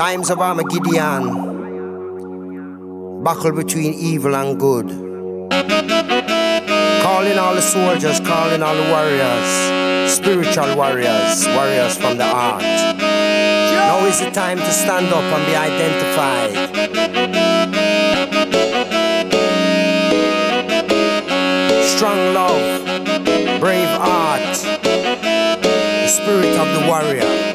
Times of Armageddon. Battle between evil and good. Calling all the soldiers, calling all the warriors, spiritual warriors, warriors from the heart. Now is the time to stand up and be identified. Strong love, brave heart, the spirit of the warrior.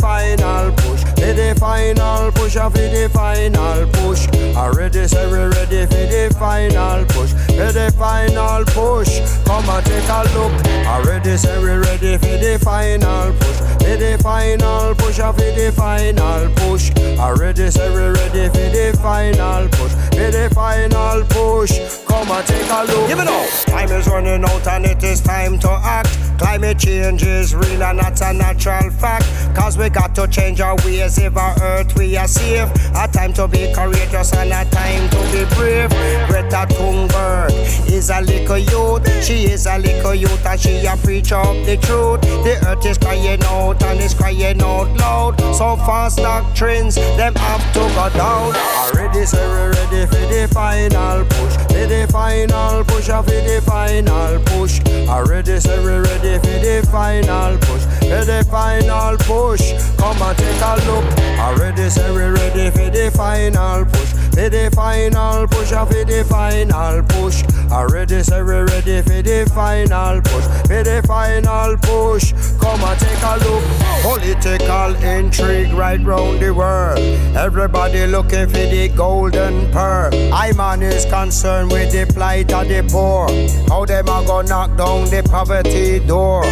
Final push. For the final push, for the final push. Already say we ready for the final push. For the final push, come and take a look. Already say we ready for the final push. For the final push, uh, for the final push. Already say we ready for the final push. For the final push, come and take a look. Give it up. Time is running out and it is time to act. Climate change is real and that's a natural fact. Cause we got to change our ways if our earth we are safe. A time to be courageous and a time to be brave. Greta Thunberg is a little youth. She is a little youth and she a preach up the truth. The earth is crying out and is crying out loud. So fast doctrines, them have to go down. Already say we ready for the final push. For the final push, oh, for the final push. Already say we ready for the final push. For the final push. Come and take a look. Already say we ready for the final push. For the final push, oh, for the final push. Already say we ready for the final push. For the final push. Come and take a look. Political intrigue right round the world. Everybody looking for the golden pearl. I man is concerned with the plight of the poor. How them a go knock down the poverty door.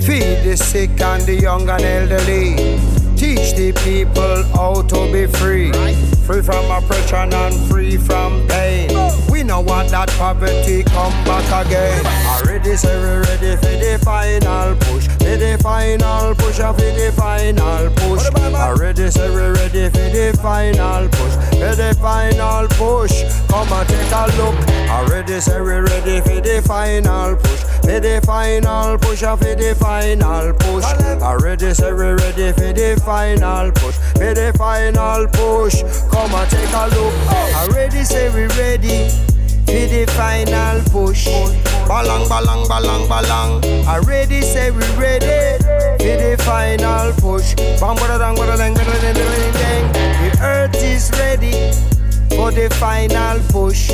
Feed the sick and the young and elderly. Teach the people how to be free. Free from oppression and free from pain. We know want that poverty come back again. Already say we ready for the final push. For the final push, for the final push. Already say we ready for the final push. For the final push. Come and take a look. Already say we ready for the final push. For the final push, for the final push. Already say we ready for the final push. For the final push. Come and take a look. Already say we ready. For the final push. Balang, balang, balang, balang. Already say we ready. For the final push. Bang, bada, dang, bada, dang, bada, dang. The earth is ready for the final push.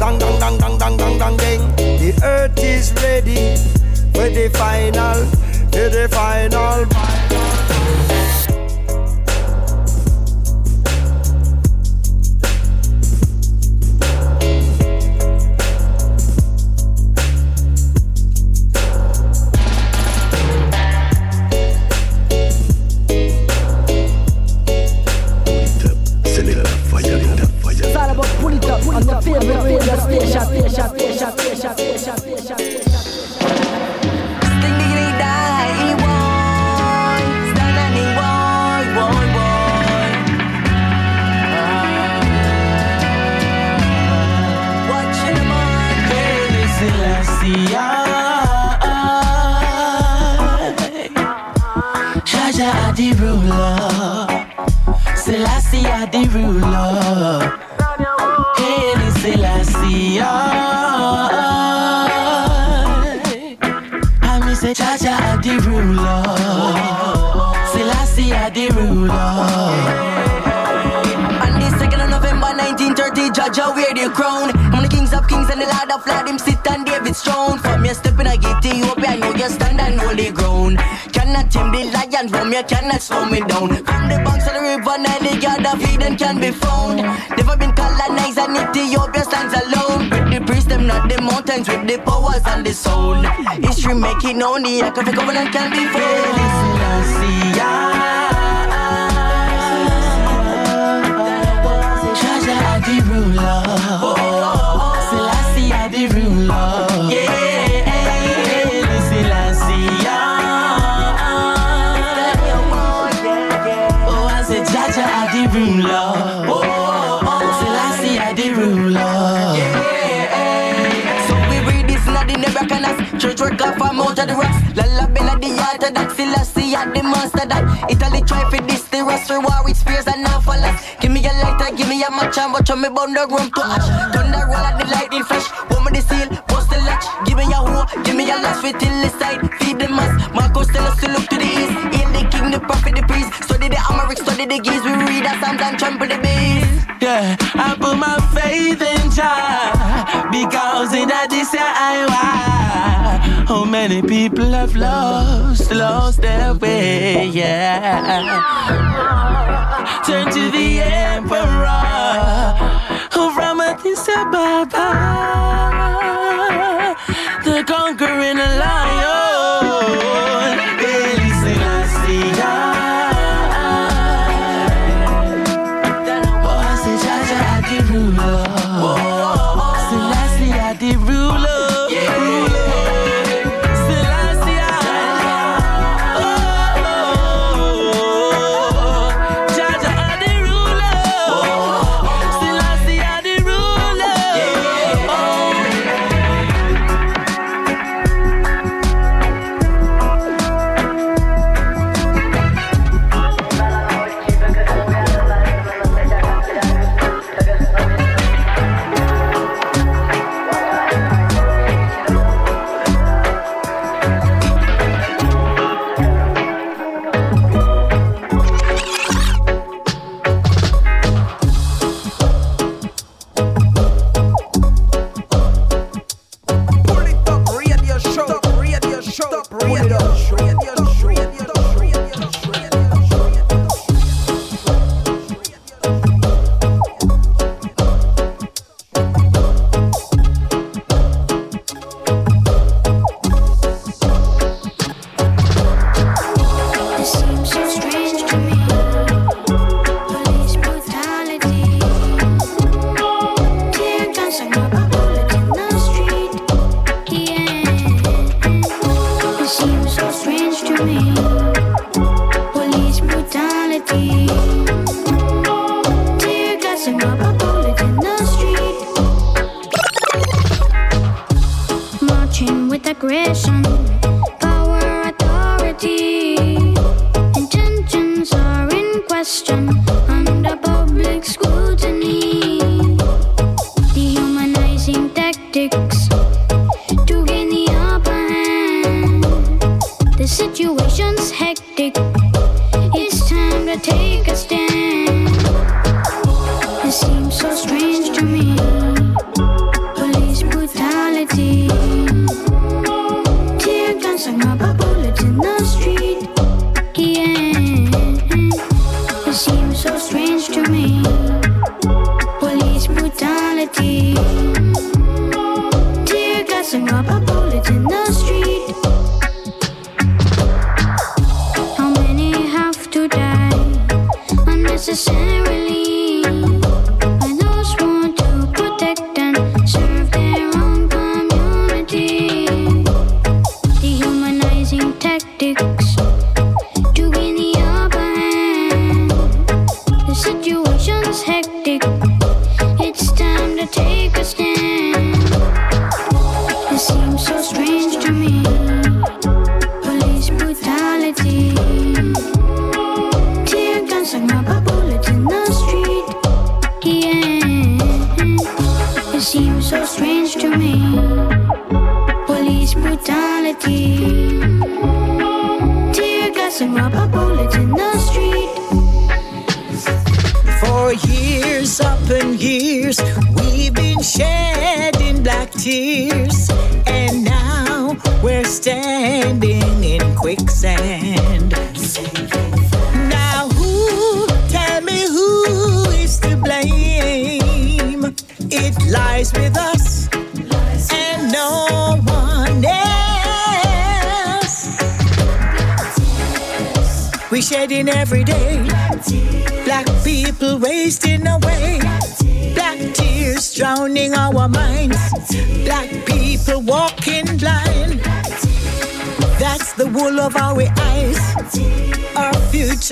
Dang, dang, dang, dang, dang, dang, dang, dang. The earth is ready for the final, for the final. Jah Jah are the ruler. Selassie the ruler. Me are the ruler. Selassie are the ruler. Oh. On the 2nd of November 1930, Jah Jah wear the crown. I'm the kings of kings and the lord of lords, him sit on David's throne. From your step in a Ethiopia, I know you stand on holy ground. Cannot tame the lion, from you cannot slow me down. From the banks of the river Nile, God of Eden can be found. Never been colonized and Ethiopia stands alone. With the priests, them not the mountains, with the powers and the soul. History known, the act of covenant can be found. Jah Jah the ruler. Selassie the ruler. Work off I'm out of the rocks. Lalibela the orthodox, Selassie at the monster that. Italy try for this, the rust for war with spears and now for last. Give me a lighter, give me a match and watch on me burn the room to ash. Thunder roll at the lightning flash, woman the seal, bust the latch. Give me a hoe, give me a lash for till the side, feed the mass. Marcus tell us to look to the east, hail the king, the prophet, the priest. Study the Amharic, study the Ge'ez, we read our psalms and trample the beast. Yeah, I put my faith in Jah because in that this year I why. How many people have lost, lost their way? Yeah. Turn to the emperor from Addis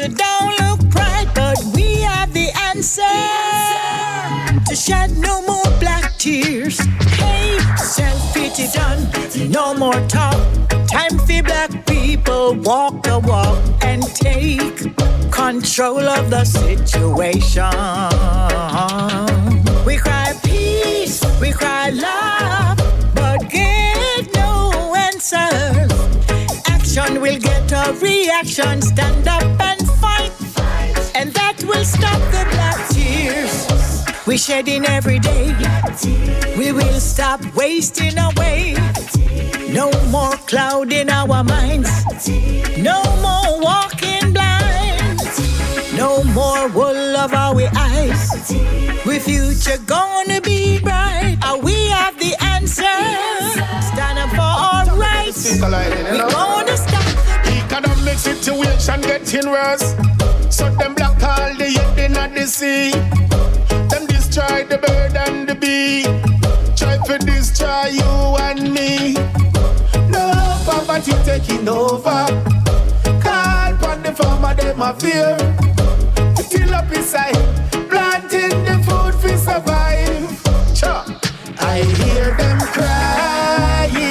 future don't look bright, but we have the answer, the answer. to shed no more black tears. Hey, self pity done, no more talk. Time for black people walk the walk and take control of the situation. We cry peace, we cry love, but get no answers. Action will get a reaction. Stand up shedding every day. We will stop wasting away. No more cloud in our minds. No more walking blind. No more wool of our eyes. We future gonna be bright. Are we have the answer. Stand up for our rights. We gonna stop economic situation getting worse. So them black all the head in the sea destroy the bird and the bee. Try to destroy you and me. No poverty taking over. Call upon the farmer, them a fear. To fill up inside, planting the food for survive. Cha. I hear them crying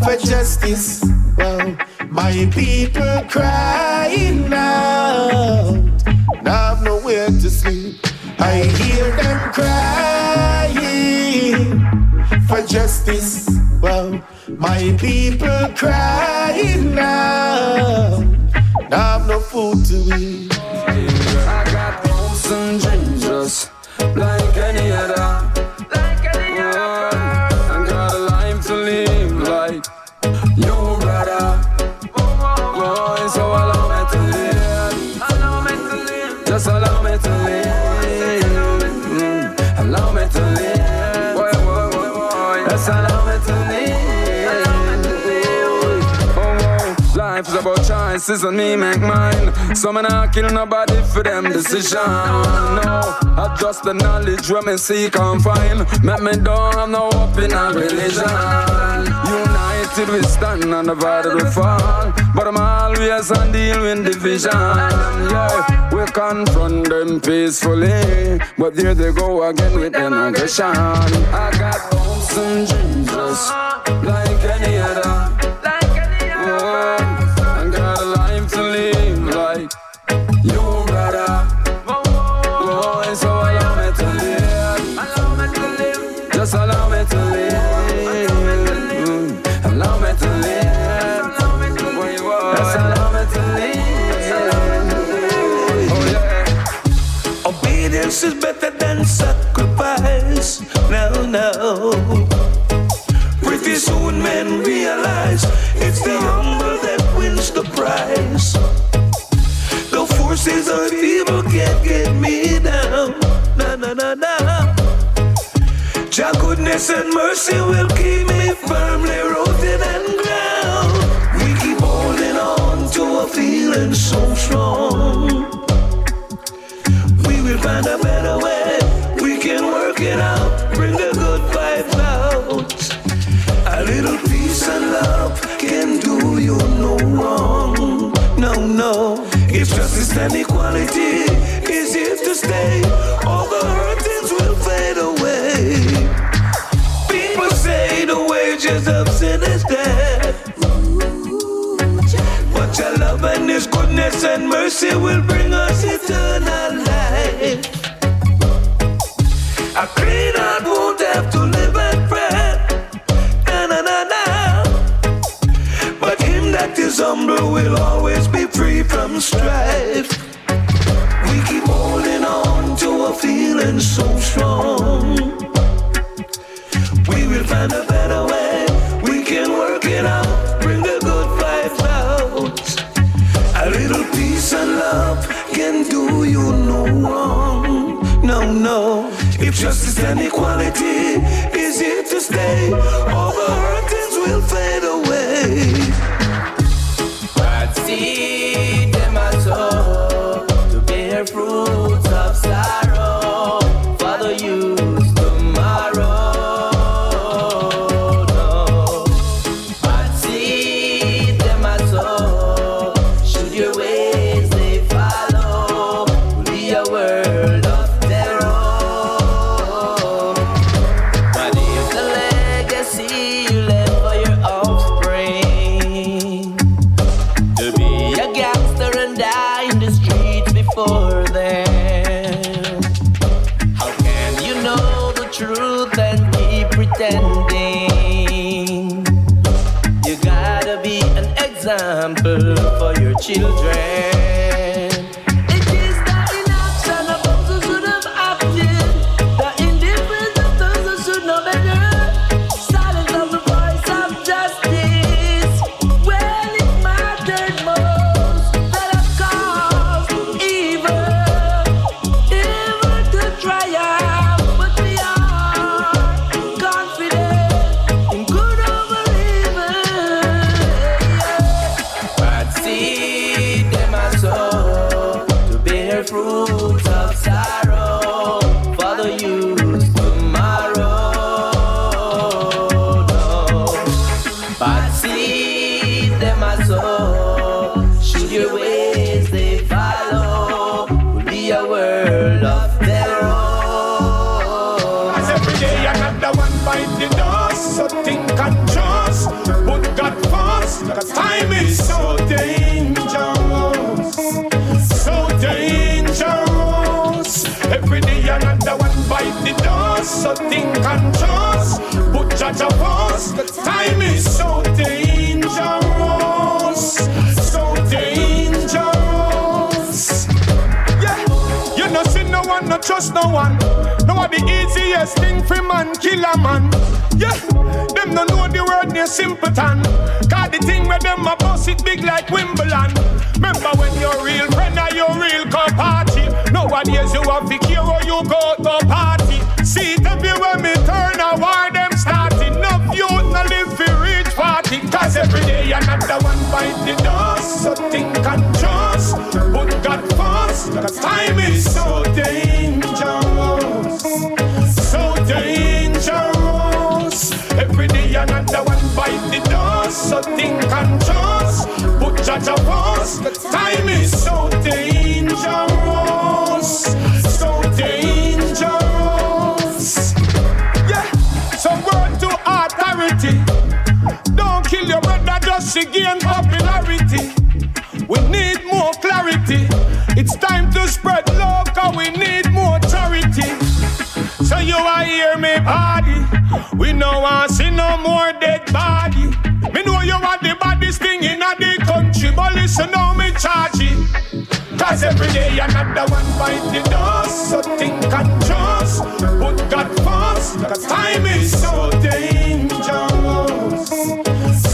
for justice. Well, my people crying out. My people crying now. Now I've no food to eat. Choices and me make mine. So me not kill nobody for them decision. No, I just the knowledge where me seek and find. Make me don't have no hope in a religion. United we stand and divided we fall. But I'm always on deal with division. Yeah, we confront them peacefully. But there they go again with them aggression. I got hopes and dreams just like any other. Pretty soon men realize it's the humble that wins the prize. The forces of evil can't get me down. Na na na na. Jah goodness and mercy will keep me firmly rooted and ground. We keep holding on to a feeling so strong we'll find a better way. Justice and equality is here to stay, all the hurtings will fade away. People say the wages of sin is death. But your love and His goodness and mercy will bring us eternal life. A clean heart won't have to live and pray. Na na na na. But him that is humble will always strife. We keep holding on to a feeling so strong. We will find a better way. We can work it out. Bring the good vibes out. A little peace and love can do you no wrong. No, no. If justice and equality is here to stay, all the hurtings will fade No the easiest thing for man kill a man. Yeah, them no know the word near simpleton. Cause the thing where them a boss it big like Wimbledon. Remember when your real friend or your real co-party. Nowadays you have to care or you go to party. See it everywhere me turn a war them starting. Enough youth no live for reach party. Cause every day another one bite the dust. So think and trust. But God first. Cause time is so dangerous. No more dead body. Me know you are the baddest thing in the country, but listen now me charge it. Cause every day another one bite the dust. So think and trust. Put God first. Cause time is so dangerous.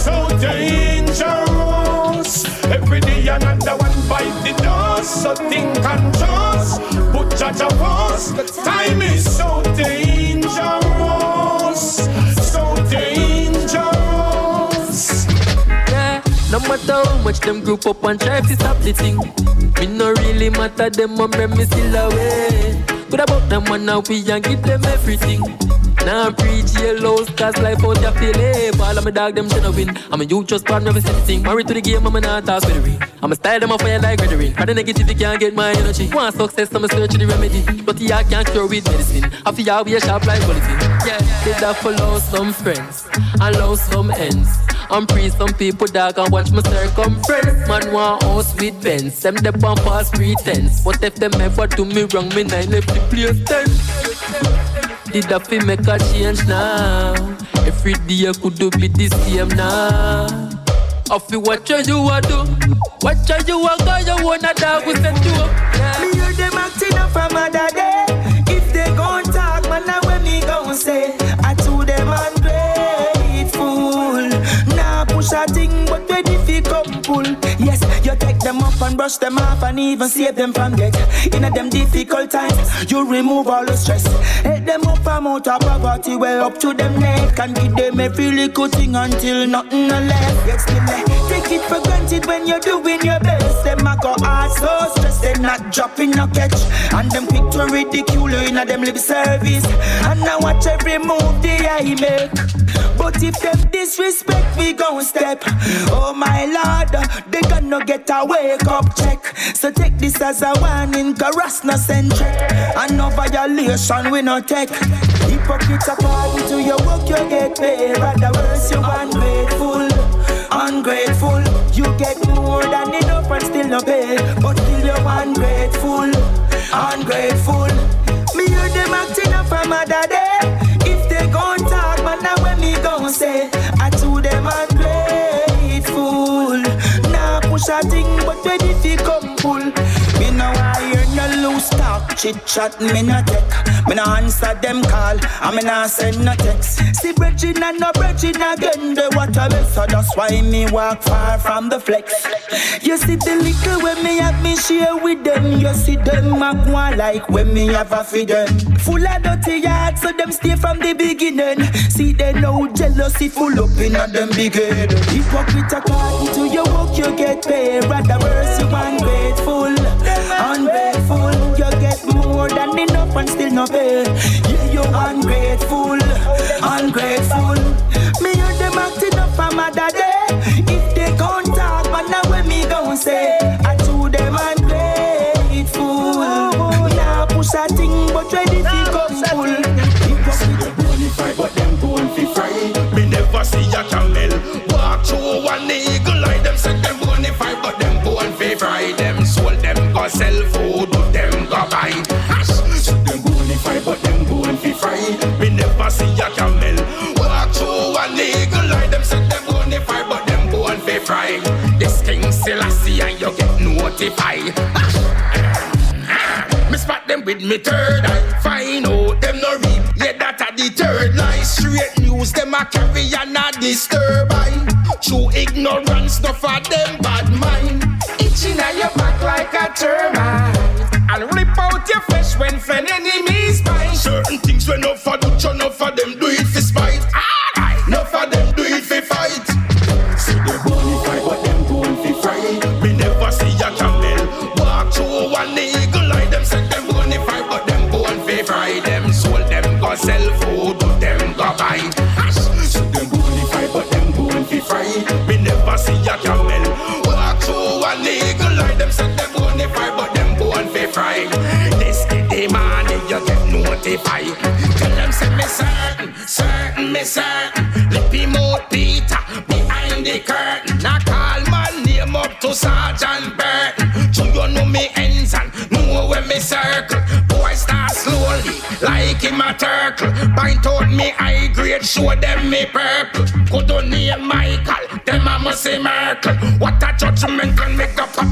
So dangerous. Every day another one bite the dust. So think and trust. Put Jah first. Cause time is so matter how much them group up and try to stop the thing. Me no really matter them and me still away. Good about them one now we and give them everything. Now I'm preach yellows, cause life out your feel All of my dog, them should win. I'm a youth just part, never see thing. Married to the game, I'm a not toss with the ring. I'm a style them a fire like rendering. For the negative, you can't get my energy. Want success, I'm a search the remedy. But the I can't cure with medicine. I feel I be a sharp like bulletin. Yeah, did that follow some friends and love some ends. I'm free, some people dog and watch my circumference. Man want house with pens, them the on pass pretense. What if them ever do me wrong, me nine left the place ten. Did I feel make a change now? Every day I could do be the same now. I feel what you a do, what you a go, you wanna dog with them do. Yeah. Me hear them acting up from other day. Eh? If they gon' talk, man, now when me gon' say, I to them ungrateful. Nah, push a thing, but ready fi come pull. Yes, them up and brush them off and even save them from death. In a them difficult times, you remove all the stress. Help them up from out of poverty, well up to them neck. And give them every little thing until nothing left. Yet still take it for granted when you're doing your best. Them a go hard so stressed, they not dropping no catch. And them quick to ridicule you in a them lip service. And I watch every move they I make. But if them disrespect, we gon' step. Oh my lord, they gonna get a wake up check. So take this as a warning, no centric. And no violation we no take. Hypocrites according to your work, you get paid. Rather worse, you ungrateful. Ungrateful, you get more than enough and still no pay. But still you're ungrateful. Ungrateful. Me hear them acting up from other day. If they gon' talk, man, now when me gon' say, I to them ungrateful. Push a thing, but if you come pull, me no I talk, chit chat, me no take, me no answer them call, I me no send no text. See bridging and no bridging again, the water mess, so that's why me walk far from the flex. You see the liquor when me have me share with them, you see them a go like when me have a feed them. Full of dirty yards, so them stay from the beginning. See they know jealousy full up in a them big head. Hypocrite according to your work, you get paid. Rather mercy, ungrateful, ungrateful. You get more than enough and still not pay. Yeah, you ungrateful, ungrateful. Me and them acting up for mother day. If they can't talk, man, now when me gon' say, I to them ungrateful. Now push a thing, but ready to come full. Bonify, but them born fi fry. Me never see a camel walk through one eagle like them. Say them bonify, but them born fi fry. Them sell food, but them go buy. So them bonify, but them born fi fry. Me never see a camel walk through one eagle like them. Say them bonify, but them born fi fry. This king Selassie and you get notified. Me spot them with me third eye. Find out them no reap. Yeah, that a the third line. Straight news them a carry and a disturb. True ignorance, no for them notified. Tell them say me certain, certain, me certain. Me out Peter behind the curtain. Now call my name up to Sergeant Burton. So you know me ends and know where me circle. Boy start slowly, like him a turtle. Point out me high grade, show them me purple. Go to name Michael, them a must say Merkel. What a judgment can make up a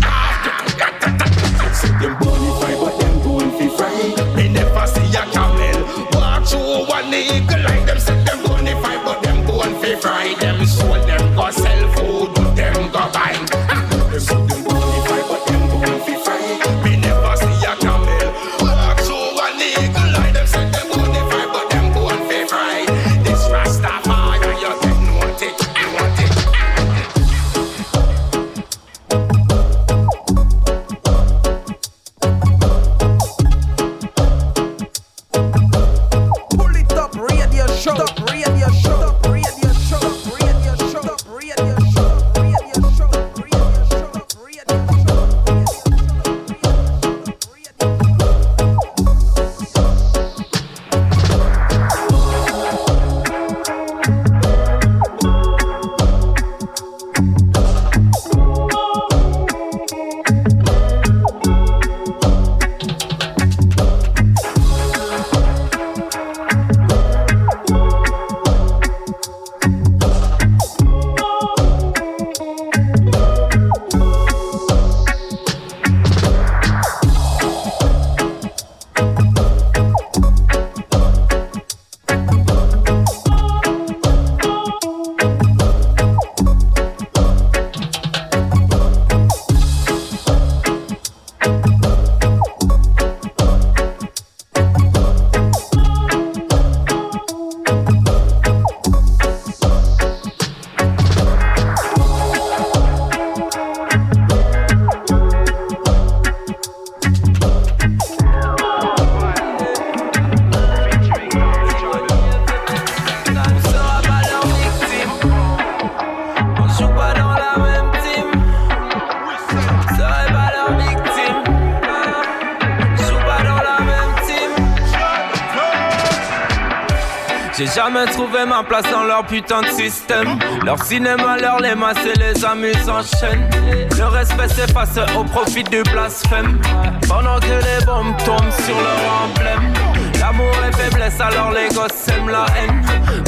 dans leur putain de système. Leur cinéma, leur les masses et les amuses en chaîne. Le respect s'efface au profit du blasphème. Pendant que les bombes tombent sur leur emblème. L'amour est faiblesse, alors les gosses aiment la haine.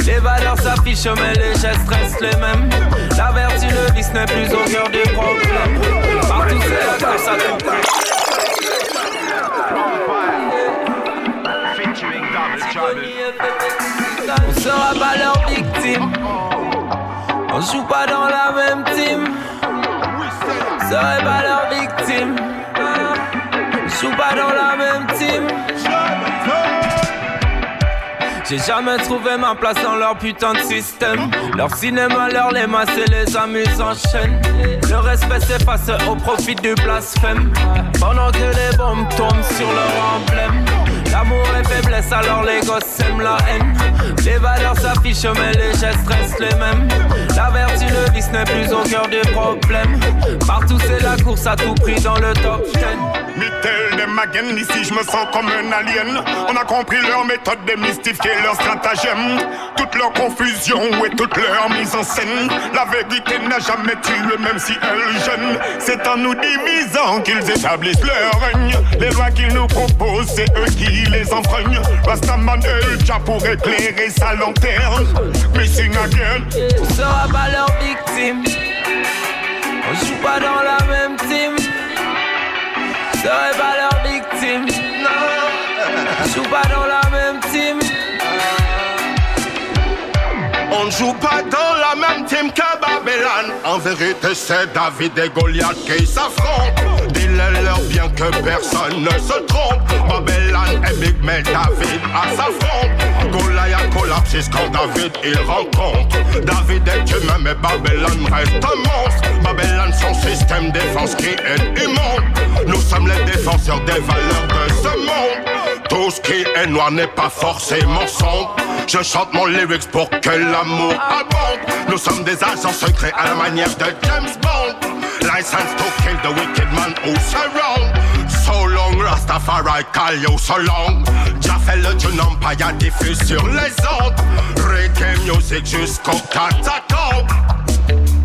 Les valeurs s'affichent, mais les gestes restent les mêmes. La vertu, le vice n'est plus au cœur du problème. Partout, c'est la course à On joue pas dans la même team. On serait pas leur victime. On joue pas dans la même team. J'ai jamais trouvé ma place dans leur putain de système. Leur cinéma, leur les masses et les amuses en chaîne. Le respect s'efface au profit du blasphème. Pendant que les bombes tombent sur leur emblème. L'amour est faiblesse, alors les gosses aiment la haine. Les valeurs s'affichent, mais les gestes restent les mêmes. La vertu, le vice n'est plus au cœur des problèmes. Partout, c'est la course à tout prix dans le top 10. Mittel des again, ici je me sens comme un alien. On a compris leur méthode de mystifier leur stratagème. Toute leur confusion et toute leur mise en scène. La vérité n'a jamais tué, même si elle gêne. C'est en nous divisant qu'ils établissent leur règne. Les lois qu'ils nous proposent, c'est eux qui les enfreignent. Rastaman Elja pour éclairer sa lanterne. Missing again. On sera pas leur victime. On joue pas dans la même team. On sera pas leur victime. Non. On joue pas dans la même team. On joue pas dans la même team que Babylone. En vérité, c'est David et Goliath qui s'affrontent. Dis-le-leur bien que personne ne se trompe. Babylone est big, mais David a sa fronte. Goliath collapse quand David il rencontre. David est humain, mais Babylone reste un monstre. Babylone, son système défense qui est immonde. Nous sommes les défenseurs des valeurs de ce monde. Tout ce qui est noir n'est pas forcément sombre. Je chante mon lyrics pour que l'amour abonde. Nous sommes des agents secrets à la manière de James Bond. License to kill the wicked man who surround. So long, Rastafari call you so long. Le tune empire diffuse sur les ondes. Reggae music jusqu'au catacombe.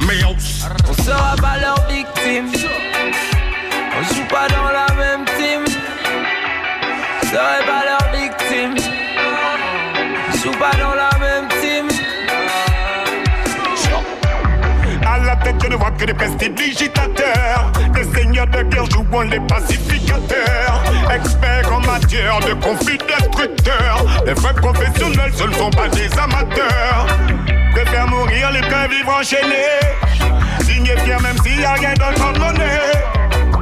Mios. On sera pas leur victime. On joue pas dans la même team. On serait pas leur vois que des prestidigitateurs. Des seigneurs de guerre jouant les pacificateurs. Experts en matière de conflits destructeurs. Les vrais professionnels, ce ne sont pas des amateurs. Préfèrent mourir les qu'un vivre enchaîné. Signé fier même s'il n'y a rien d'autre en monnaie.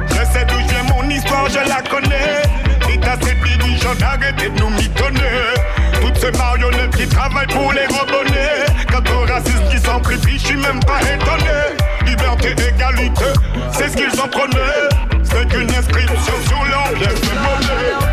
Je sais d'où j'ai mon histoire, je la connais. Dites à ces dirigeants d'arrêter de nous mitonner. Toutes ces marionnettes qui travaillent pour les rebonner. Quant aux racistes qui s'amplifient, je suis même pas étonné. Liberté, égalité, c'est ce qu'ils en prenaient. C'est qu'une inscription sur leur pièce.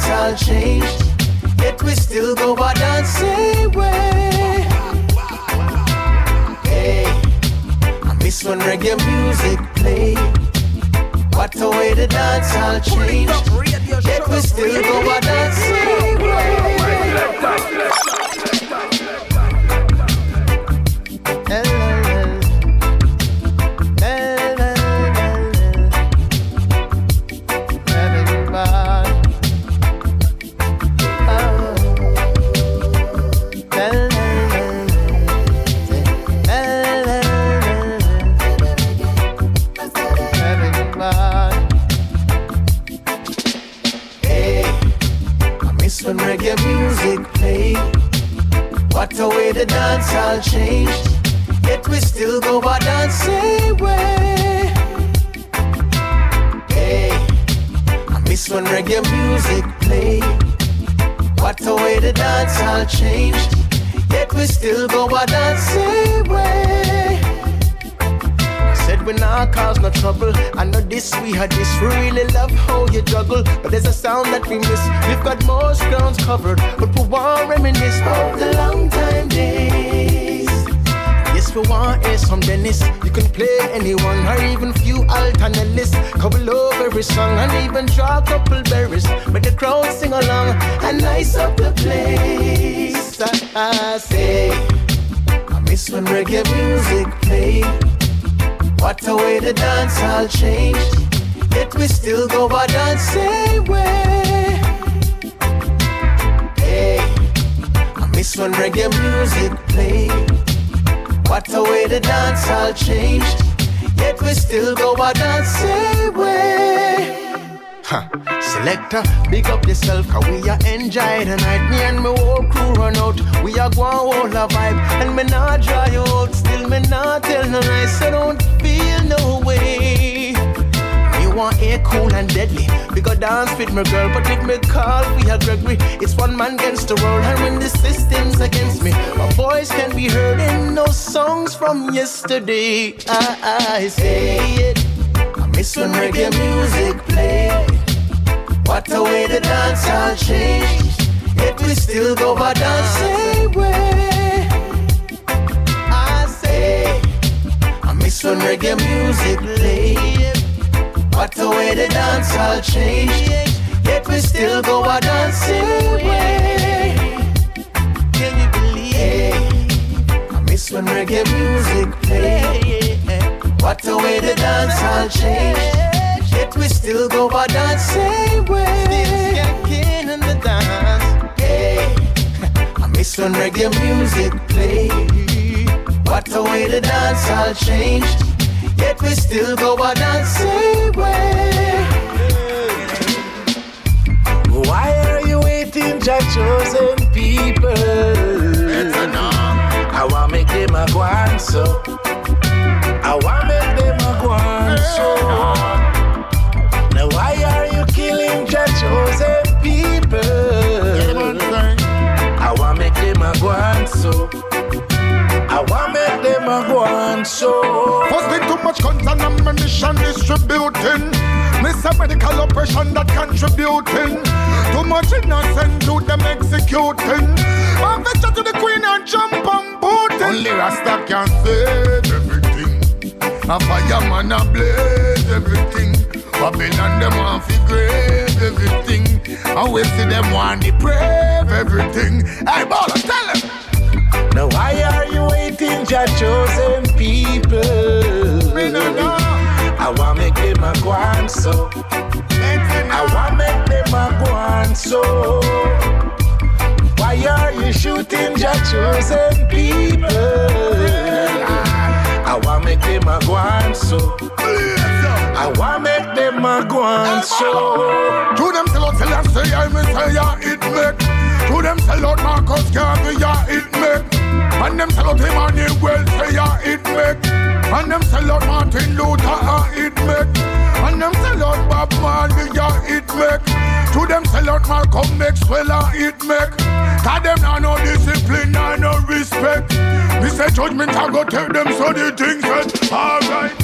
Dance all changed. Yet we still go our dancing way. Hey, I miss when reggae music played. What a way the dance all changed. Yet we still go our dancing way. This. We really love how you juggle. But there's a sound that we miss. We've got most grounds covered. But we want reminisce of the long time days. Yes, we want is from Dennis. You can play anyone or even few alternatives. Couple of every song and even draw a couple berries. Make the crowd sing along and nice up the place. I, I say, I miss when reggae music played. What a way the dance all changed. Yet we still go a dancing way. Hey, I miss when reggae music played. What a way the dance all changed. Yet we still go a dancing way. Huh. Selector, big up yourself, cause we are enjoy the night. Me and my whole crew run out. We are going all a vibe. And me not dry out. Still me not tell no lies. So don't feel no way. You want air cool and deadly. We go dance with my girl, but with me call we are Gregory. It's one man against the world, and when the system's against me, my voice can be heard in those songs from yesterday. I, I say it. I miss when reggae music played. What a way the dance all changed. Yet we still go by dancing way. I say, I miss when reggae music played. What a way the dance all changed. Yet we still go by dancing way. Can you believe? I miss when reggae music played. What a way the dance all changed. Yet we still go our dancing way. Still in the dance. Hey, I miss when reggae music play. What a way the dance all changed. Yet we still go our dancing way. Why are you waiting, your chosen people? Better now. I want make them a go on so. I want make them a go on so. Now why are you killing your chosen people? I want make them a go on so. I want make them a go on so. Firstly, too much guns and ammunition distributing. Miss medical oppression that contributing. Too much innocent to them executing. One picture to the queen and jump and Putin. Only Rasta can save everything. A fireman a blaze everything. Babylon them want fi grave everything. And we see them want deprave everything. Hey, baller, tell them. Now why are you waiting, your chosen people? Me no know. I want make them a go so. I want make them a go so. Why are you shooting your chosen people? I want make them a go so. I want make them a go so. To them sell out Selassie, I Messiah, it make. To them sell out Marcus Garvey, yeah, it make. And them sell out Emmanuel, say yeah, it make. And them sell out Martin Luther, it make. And them sell out Bob Marley, yeah, it make. To them sell out Malcolm Maxwell, it make. Cause them now no discipline, now no respect. We say judgment, I go tell them so the things said, alright.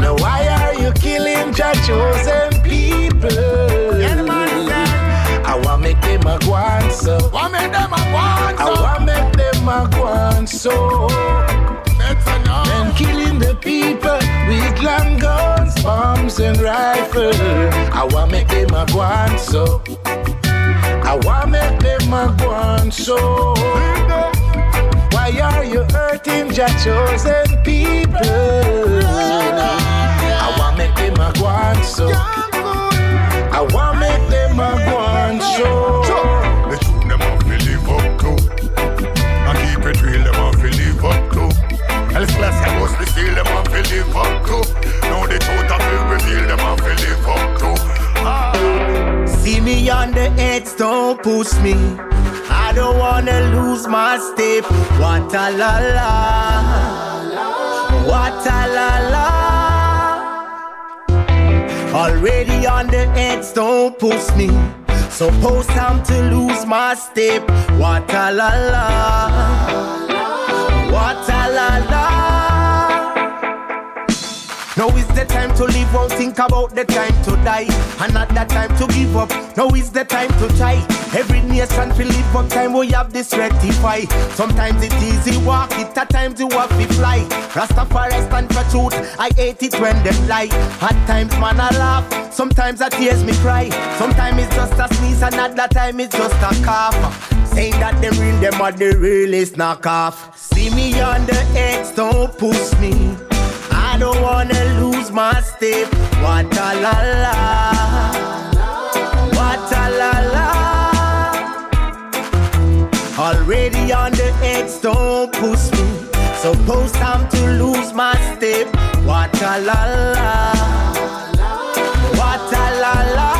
Now why are you killing your chosen people? I want make them a go on so. Want make them a go on I want make them a go so. And killing the people with long guns, bombs and rifles. I want make them a go on so. I want make them a go on so. Why are you hurting your chosen people? I want make them a go on so. I want make them a go on so. Else class I must be still, them have to live up to. Now the truth have to reveal, them have to live up to. Ah. See me on the edge, don't push me. I don't wanna lose my step. What a la la. What a la la. Already on the edge, don't push me. Suppose time to lose my step. What a la la. Now is the time to live, won't think about the time to die. And not the time to give up. Now is the time to try. Every nation feel live up time we have this rectify. Sometimes it's easy walk it, at times you have to fly. Rastafari stand for truth. I hate it when them lie. At times man I laugh, sometimes I tears me cry. Sometimes it's just a sneeze and at that time it's just a cough. Saying that them real, them are the realest knockoff. See me on the edge, don't push me. Don't wanna lose my step. What a la la. What a la la. Already on the edge, don't push me. Suppose time to lose my step. What a la la. What a la la.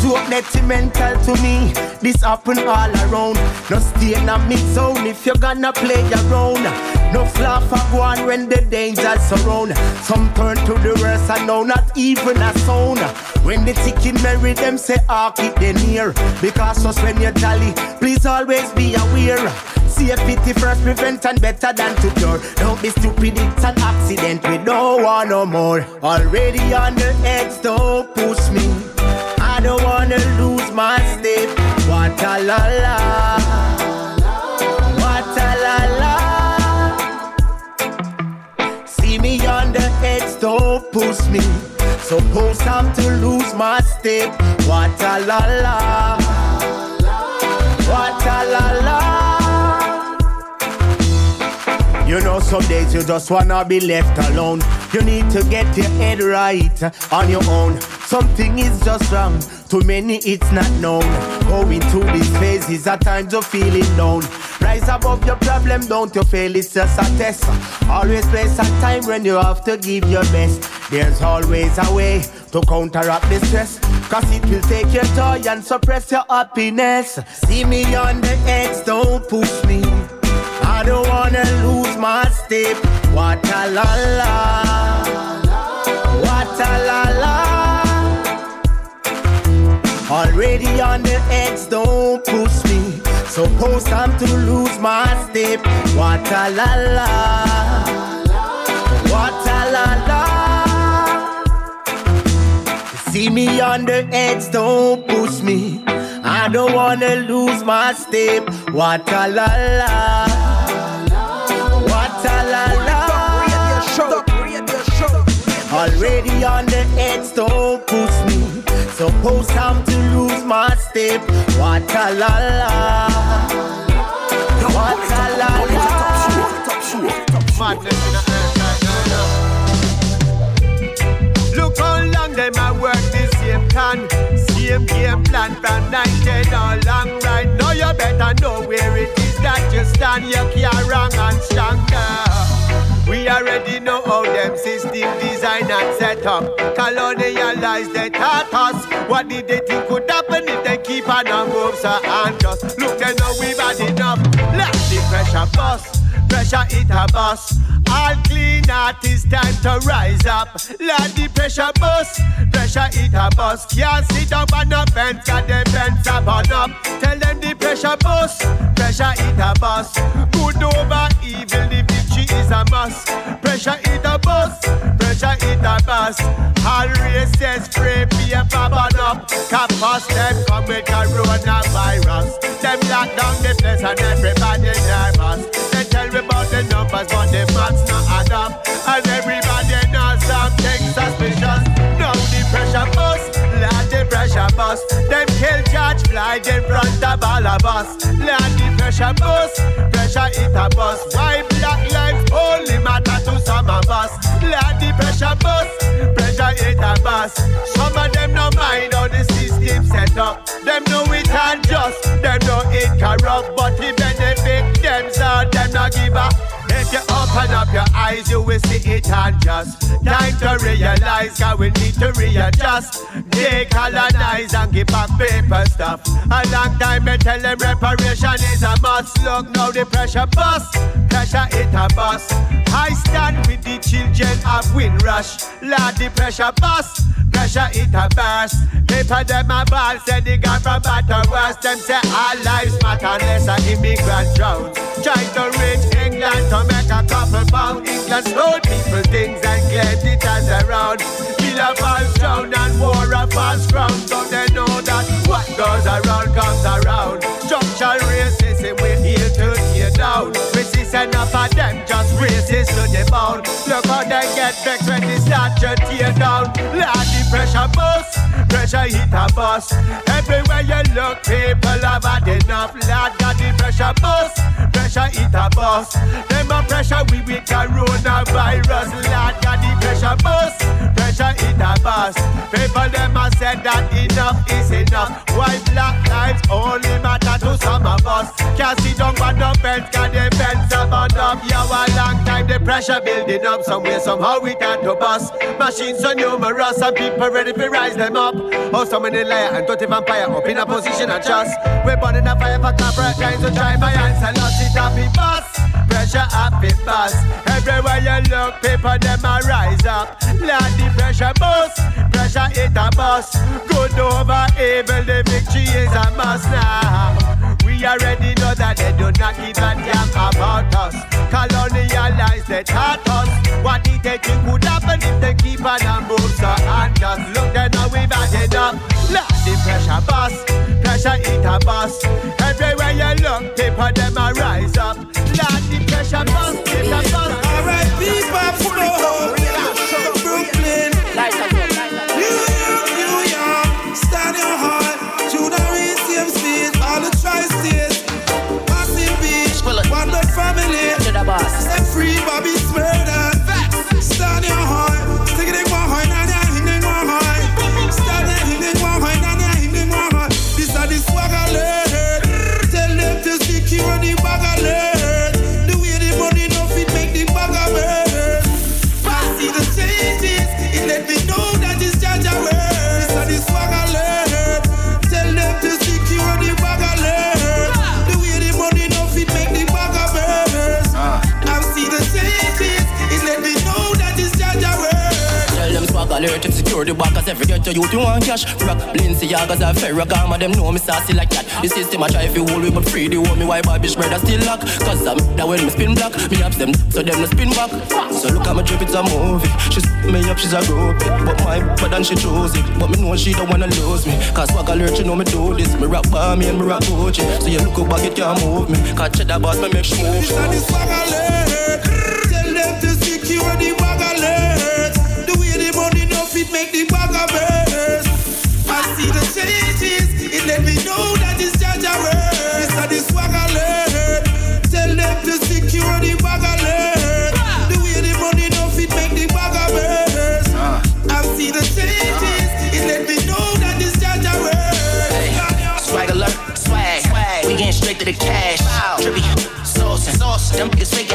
Too detrimental to me. This happen all around. No stay in a mix zone if you're gonna play around. No fluff for go on when the dangers surround. Some turn to the worst and now not even a sound. When the ticket marry them say ah keep them near. Because us when you're jolly, please always be aware. Safety first prevent and better than to cure. Don't be stupid, it's an accident. We don't want no more. Already on the edge, don't push me. I don't wanna lose my step. What a la la. Don't push me. Suppose I'm to lose my step. What a la la. What a la la. You know, some days you just wanna be left alone. You need to get your head right on your own. Something is just wrong. To many, it's not known. Going through these phases, at times you're feeling down. Rise above your problem, don't you fail, it's just a test. Always place a time when you have to give your best. There's always a way to counteract the stress. Cause it will take your joy and suppress your happiness. See me on the edge, don't push me. I don't wanna lose my step. What a la la. What a la la. Already on the edge, don't push me. Suppose I'm to lose my step. What a la la. What a la la. See me on the edge, don't push me. I don't wanna lose my step. What a la la. What a la la. Already on the edge, don't push me. Suppose I'm to lose my step. What a la la. What a la la. Madness in the earth. Look how long them a work the same plan, same game plan from night till all long right. Now you better know where it is that you stand. You can't wrong and stronger. We already know how them system design and set up. Colonialize they taught us. What did they think could happen if they keep on and move so and just look they know we've had enough. Let the pressure bust. Pressure it a bust. All clean artists time to rise up. Let the pressure bust. Pressure it a bust. Can't sit up on the fence, got the fence up on up. Tell them the pressure bust. Pressure it a bust. Good over evil, the is a must. Pressure it a bust. Pressure it a bust. All races free paper burn up. Campus them come with coronavirus. Them lock down the place and everybody nervous. They tell me about the numbers, but the maths not add up. And everybody knows something suspicious. Now the pressure bust, let the pressure bust. Them kill George Floyd in front of all of us. Let the pressure bust, pressure it a bust. Why black lives only matter to some of us? Let the pressure bust, pressure it a bust. Some of them no mind how the system set up. Them know it unjust, them know it corrupt, but it benefit them, so them not give a. They If you open up your eyes, you will see it and just time to realize. God, we need to readjust. Decolonize and give back paper stuff. A long time me tell them reparation is a must. Look now the pressure bust, pressure it a bust. I stand with the children of Windrush. Lord, the pressure bust pressure it a burst. Paper them a ball, say the guy from better worse. Them say all lives matter unless an immigrant drown. Trying to reach England to make a couple pound. England stole people things and get it as around. Kill a false drown and war a false ground. So they know that what goes around comes around. We see enough of them just racist to the bone. Look how they get vexed when they start to tear down. Lord, pressure bust, pressure hit a bus. Everywhere you look, people have had enough. Lord got the pressure bust, pressure hit a bus. Them a pressure we with coronavirus. Lord got the pressure bust, pressure hit a bus. People them a said that enough is enough. Why black lives only matter to some of us? Can't see down on the fence, got the fence on up. Yeah, a long time the pressure building up somewhere, somehow we got to bust. Machines so numerous and people ready to rise them up. Oh, so many liar and dirty vampire up in a position of trust. We're burning a fire for corporate trying try my answer. Lost it up, it bust. Pressure up, it bust. Everywhere you look, people them a rise up. Lord, the pressure bust. Pressure it a bust. Good over evil, the victory is a must now. We already know that they do not give a damn about us. Colonialize, they taught us what did they think would happen if they keep on and so and just look then now we've had enough. Lord, the pressure bust, pressure it a bust. Everywhere you look, people them a rise up. Secure the backers every get to youth you want cash. Rock Balenciagas and Ferragamo them know me sassy like that. The system I try fi hold me but free the hold me why bitch brother still lock. Cause I'm that when me spin black, me ups them so them no spin back. So look at my drip it's a movie. She's me up she's a groupie, but my bad and she chose it. But me know she don't wanna lose me. Cause swag alert you know me do this. Me rock bar me and me rock Gucci. So you look up back it can't move me. Cause check that boss me make alert. Tell them to secure the bag alert. The way the money no fit make the bag alert. I see the changes. It let me know that it's Jah Jah word. This are the swag alert. Tell them to secure the bag alert. The way the money no fit make the bag alert. Ah. I see the changes. Ah. It let me know that it's Jah Jah word. Swag alert, swag. swag. We getting straight to the cash. Trippy, saucing, saucing. Them niggas faking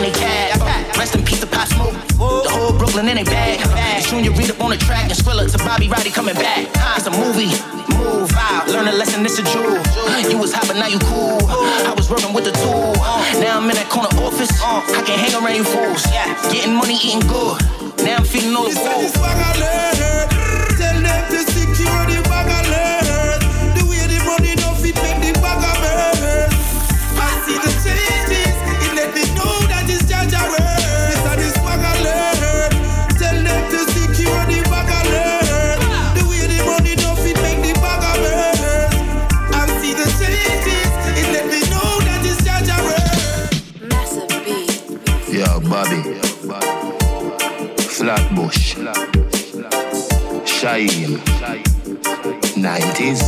in they bag. Junior read up on the track and Skrilla to Bobby Roddy coming back. It's a movie. Move out, learn a lesson, it's a jewel. You was hot, but now you cool. I was working with the tool. Now I'm in that corner office. I can hang around you fools. Getting money, eating good. Now I'm feeding all the wolves. Shaim. 90s.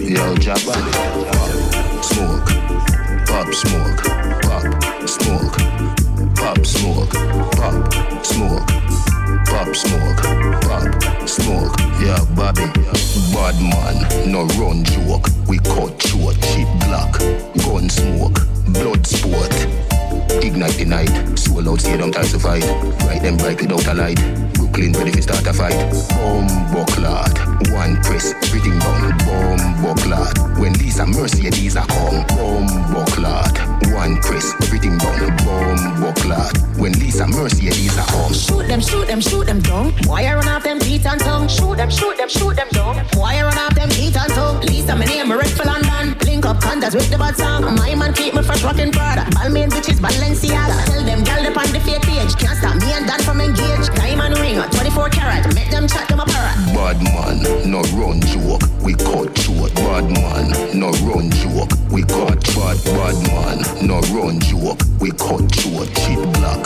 Yo, Jabba. Smoke. Pop smoke. Pop smoke. Pop smoke. Pop smoke. Pop smoke. Pop smoke. Yeah, Bobby. Bad man, no run joke. We cut short, cheap black. Gun smoke. Blood sport. Ignite Sold out stadium ties to fight. Right them bright without a light. Brooklyn ready to start a fight. Bomb clot. One press, everything down. Bomb clot. When Lisa these are come. Bomb clot. One press, everything down. Bomb clot. When Lisa Mercedes are home. Shoot them, shoot them, shoot them down. Why I run off them teeth and tongue? Shoot them, shoot them, shoot them down. Why I run off them teeth and tongue? Lisa, my name, red for London. Link up condas with the bad song. My man keep me fresh rocking Prada. Balmain bitches, Balenciaga. Tell them gal up on the fake page. Can't stop me and Dan from engage. Diamond ring, 24 karat. Make them chat them a parrot. Bad man, no run joke. We cut short. Bad man, no run joke. We cut bad bad man, no run joke. We cut short. Cheap black,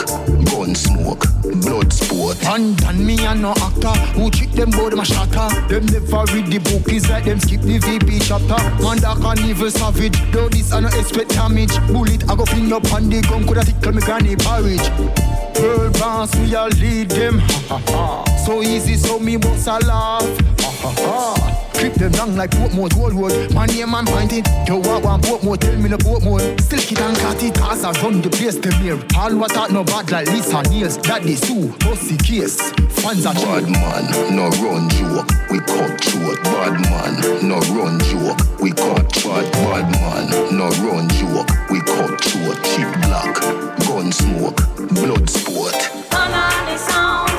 gun smoke, blood sport. And Dan me and no actor who trick them bout my shatter. Them never read the book, is like them skip the VP chapter. Man that can evil savage. Though this I no expect damage. Bullet I go fling up on the gun, coulda tickle me granny porridge. World boss, we all lead them. Ha ha ha. So easy, so me must a laugh. Ha ha ha. Trip them down like Portmore, Gold Road. My name I'm pointing. Yo, what one Portmore? Tell me the Portmore. Still kid and cat it, cause I run the place them here. All what out no bad like Lisa Niels. Daddy Sue, Bossy Case. Fans are Bad man, no run joke. We cut short. Bad man, no run joke. We cut short. Bad man, no run joke. We cut short. Cheap black, gun smoke, blood sport. Turn on the sound,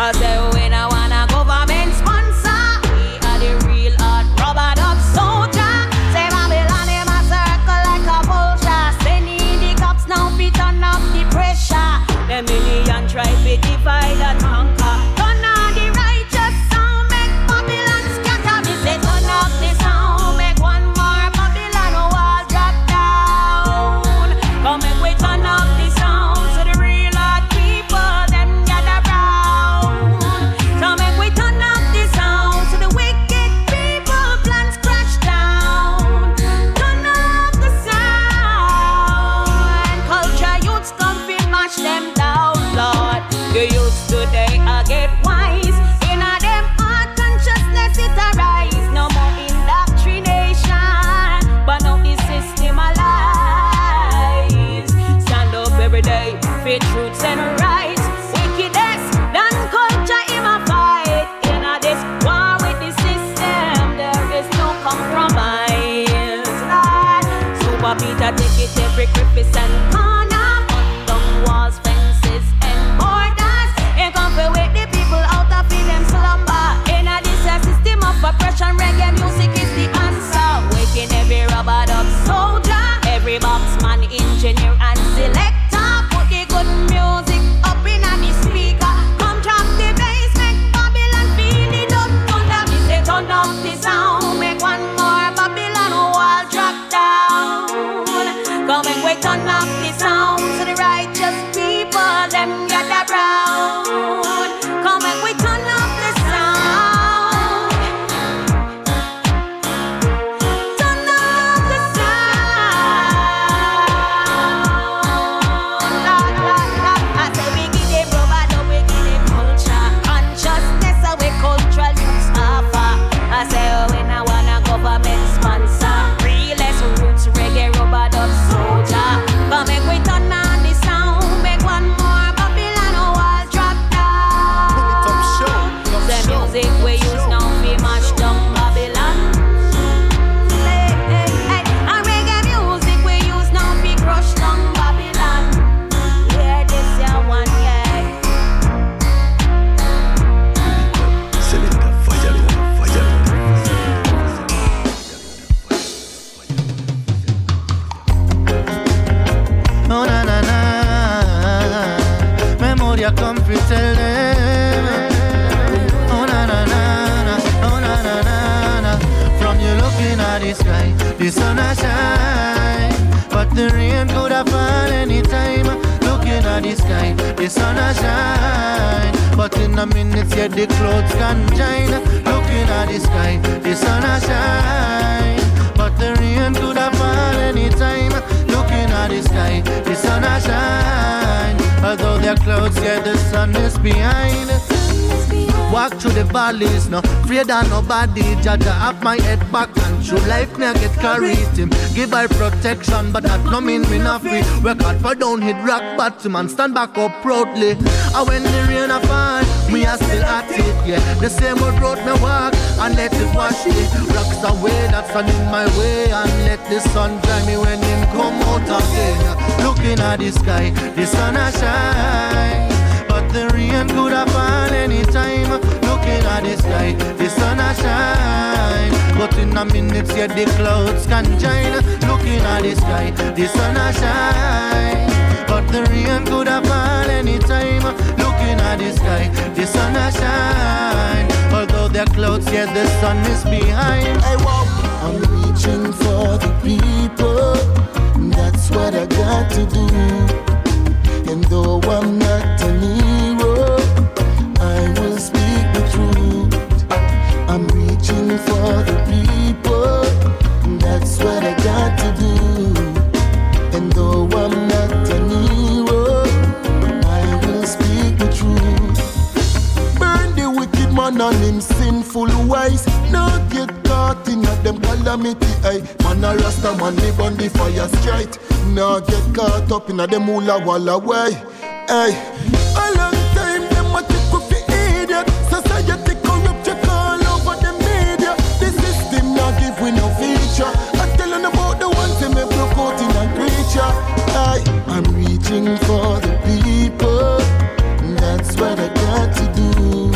I say bottom stand back up proudly. And when the rain a fall, me I still at it, yeah. The same old road me walk and let it wash it. Rocks away that sun in my way and let the sun dry me when him come out again. Looking at the sky, the sun a shine. But the rain could have fall anytime. Looking at the sky, the sun a shine. But in a minute, yeah, the clouds can join. Looking at the sky, the sun a shine. The rain could have fall anytime. Looking at the sky, the sun a shine. Although there are clouds, yeah, the sun is behind. Hey, whoa. I'm reaching for the people. That's what I got to do. And though I'm not an hero, I will speak the truth. I'm reaching for the man and sinful ways. Not get caught in a them calamity. Ay, man a rasta man live on the fire straight. Not get caught up in a them hula walla way. Ay, a long time them a take off the idiot. Society corrupt you all over the media. The system not give we no feature. I telling about the ones them me broke out in a creature. Ay, I'm reaching for the people. That's what I got to do.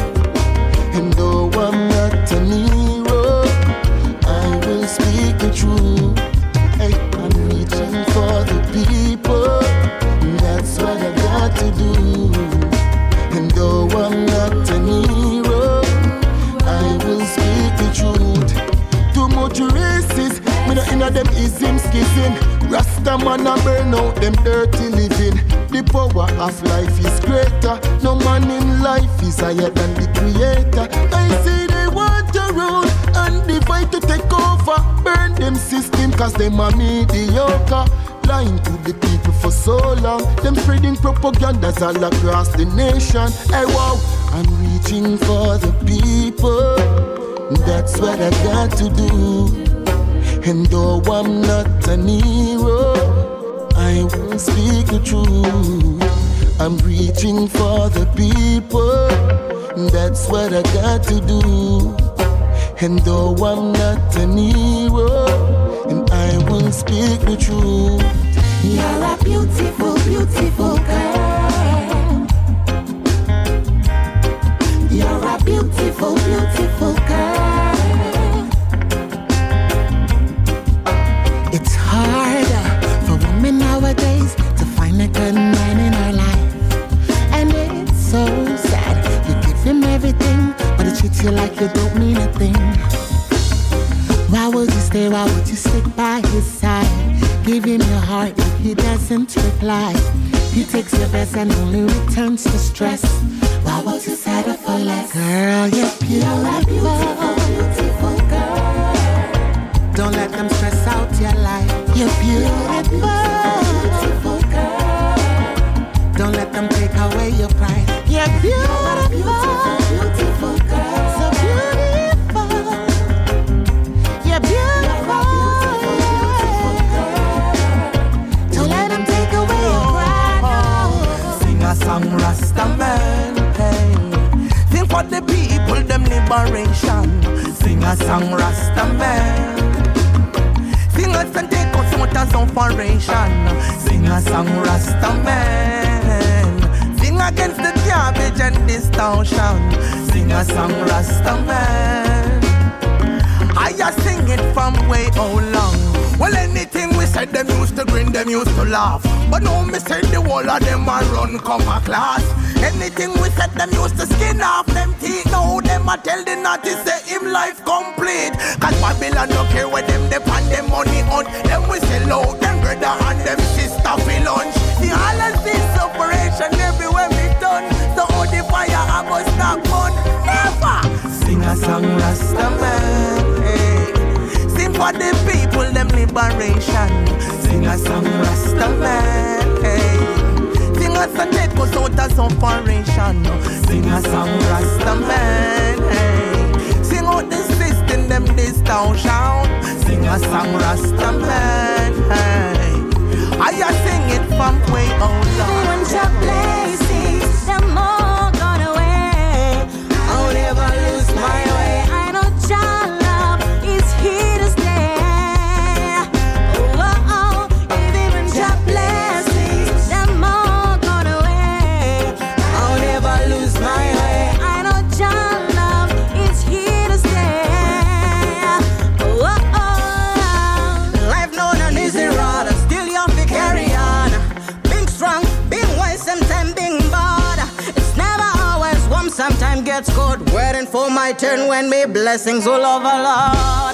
Ism skissing. Rasta man a burn out them dirty living. The power of life is greater. No man in life is higher than the creator. I see they want to rule and divide to take over. Burn them system cause them a mediocre. Lying to the people for so long. Them spreading propagandas all across the nation. Hey wow, I'm reaching for the people. That's what I got to do. And though I'm not an hero, I will speak the truth. I'm reaching for the people. That's what I got to do. And though I'm not an hero, and I will speak the truth. You're a beautiful, beautiful girl. You're a beautiful, beautiful girl. Stay? Why would you stick by his side? Give him your heart if he doesn't reply. He takes your best and only returns the stress. Why would you settle for less? Girl, you're beautiful, beautiful girl. Don't let them stress out your life. You're beautiful, beautiful girl. Don't let them take away your pride. You're beautiful, beautiful song, Rasta man. Sing us and take us out as operation. Sing a song, Rasta man. Sing against the garbage and distortion. Sing a song, Rasta man. I a sing it from way how long. Well, anything we said, them used to grin, them used to laugh. But now me say the whole of them a run come a class. Anything we said, them used to skin off them teeth. Now them a tell the naughty say him life complete. Cause Babylon don't care where them depend them money on. Them we sell out them brother and them sister for lunch. The all of this operation everywhere we done. So all the fire I must stop on. Never. Sing a song, Rastaman. Hey. Sing for the people, them liberation. Sing a song, Rastaman. Hey. Cause a neck. Sing a song, Rasta man. Hey. Sing out the system, them this town shout. Sing a song, Rasta man. Hey. I sing it from way out. Everyone's place. for my turn when me blessings will overload.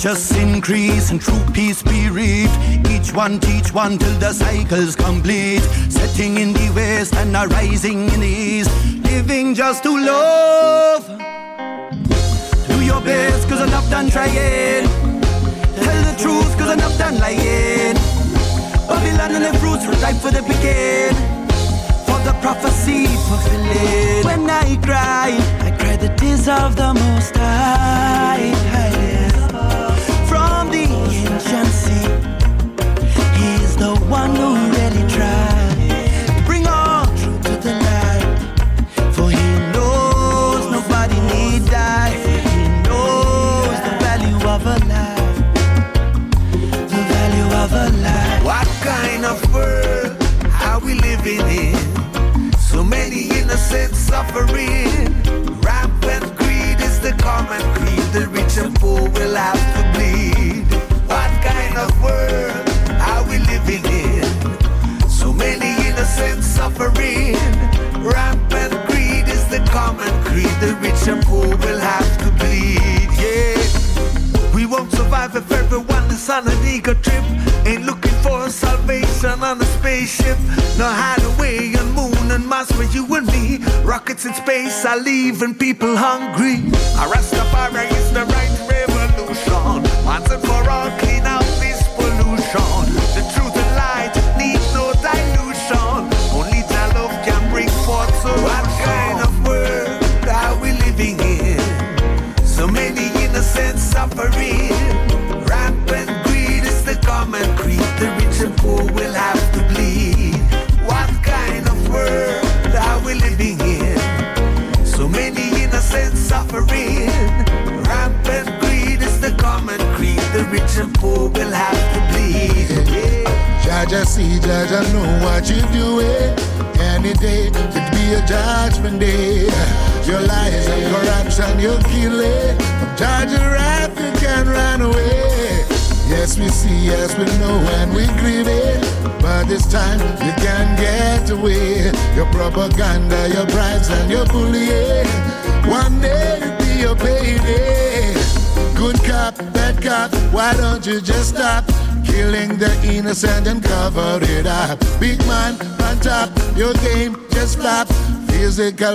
Just increase and true peace be reaped. Each one teach one till the cycle's complete. Setting in the west and arising in the east. Living just to love. Do your best, cause enough done trying. Tell the truth, cause enough done lying. Babylon and the fruits were ripe for the picking. For the prophecy fulfilling. When I cry, I cry the tears of the Most High. I know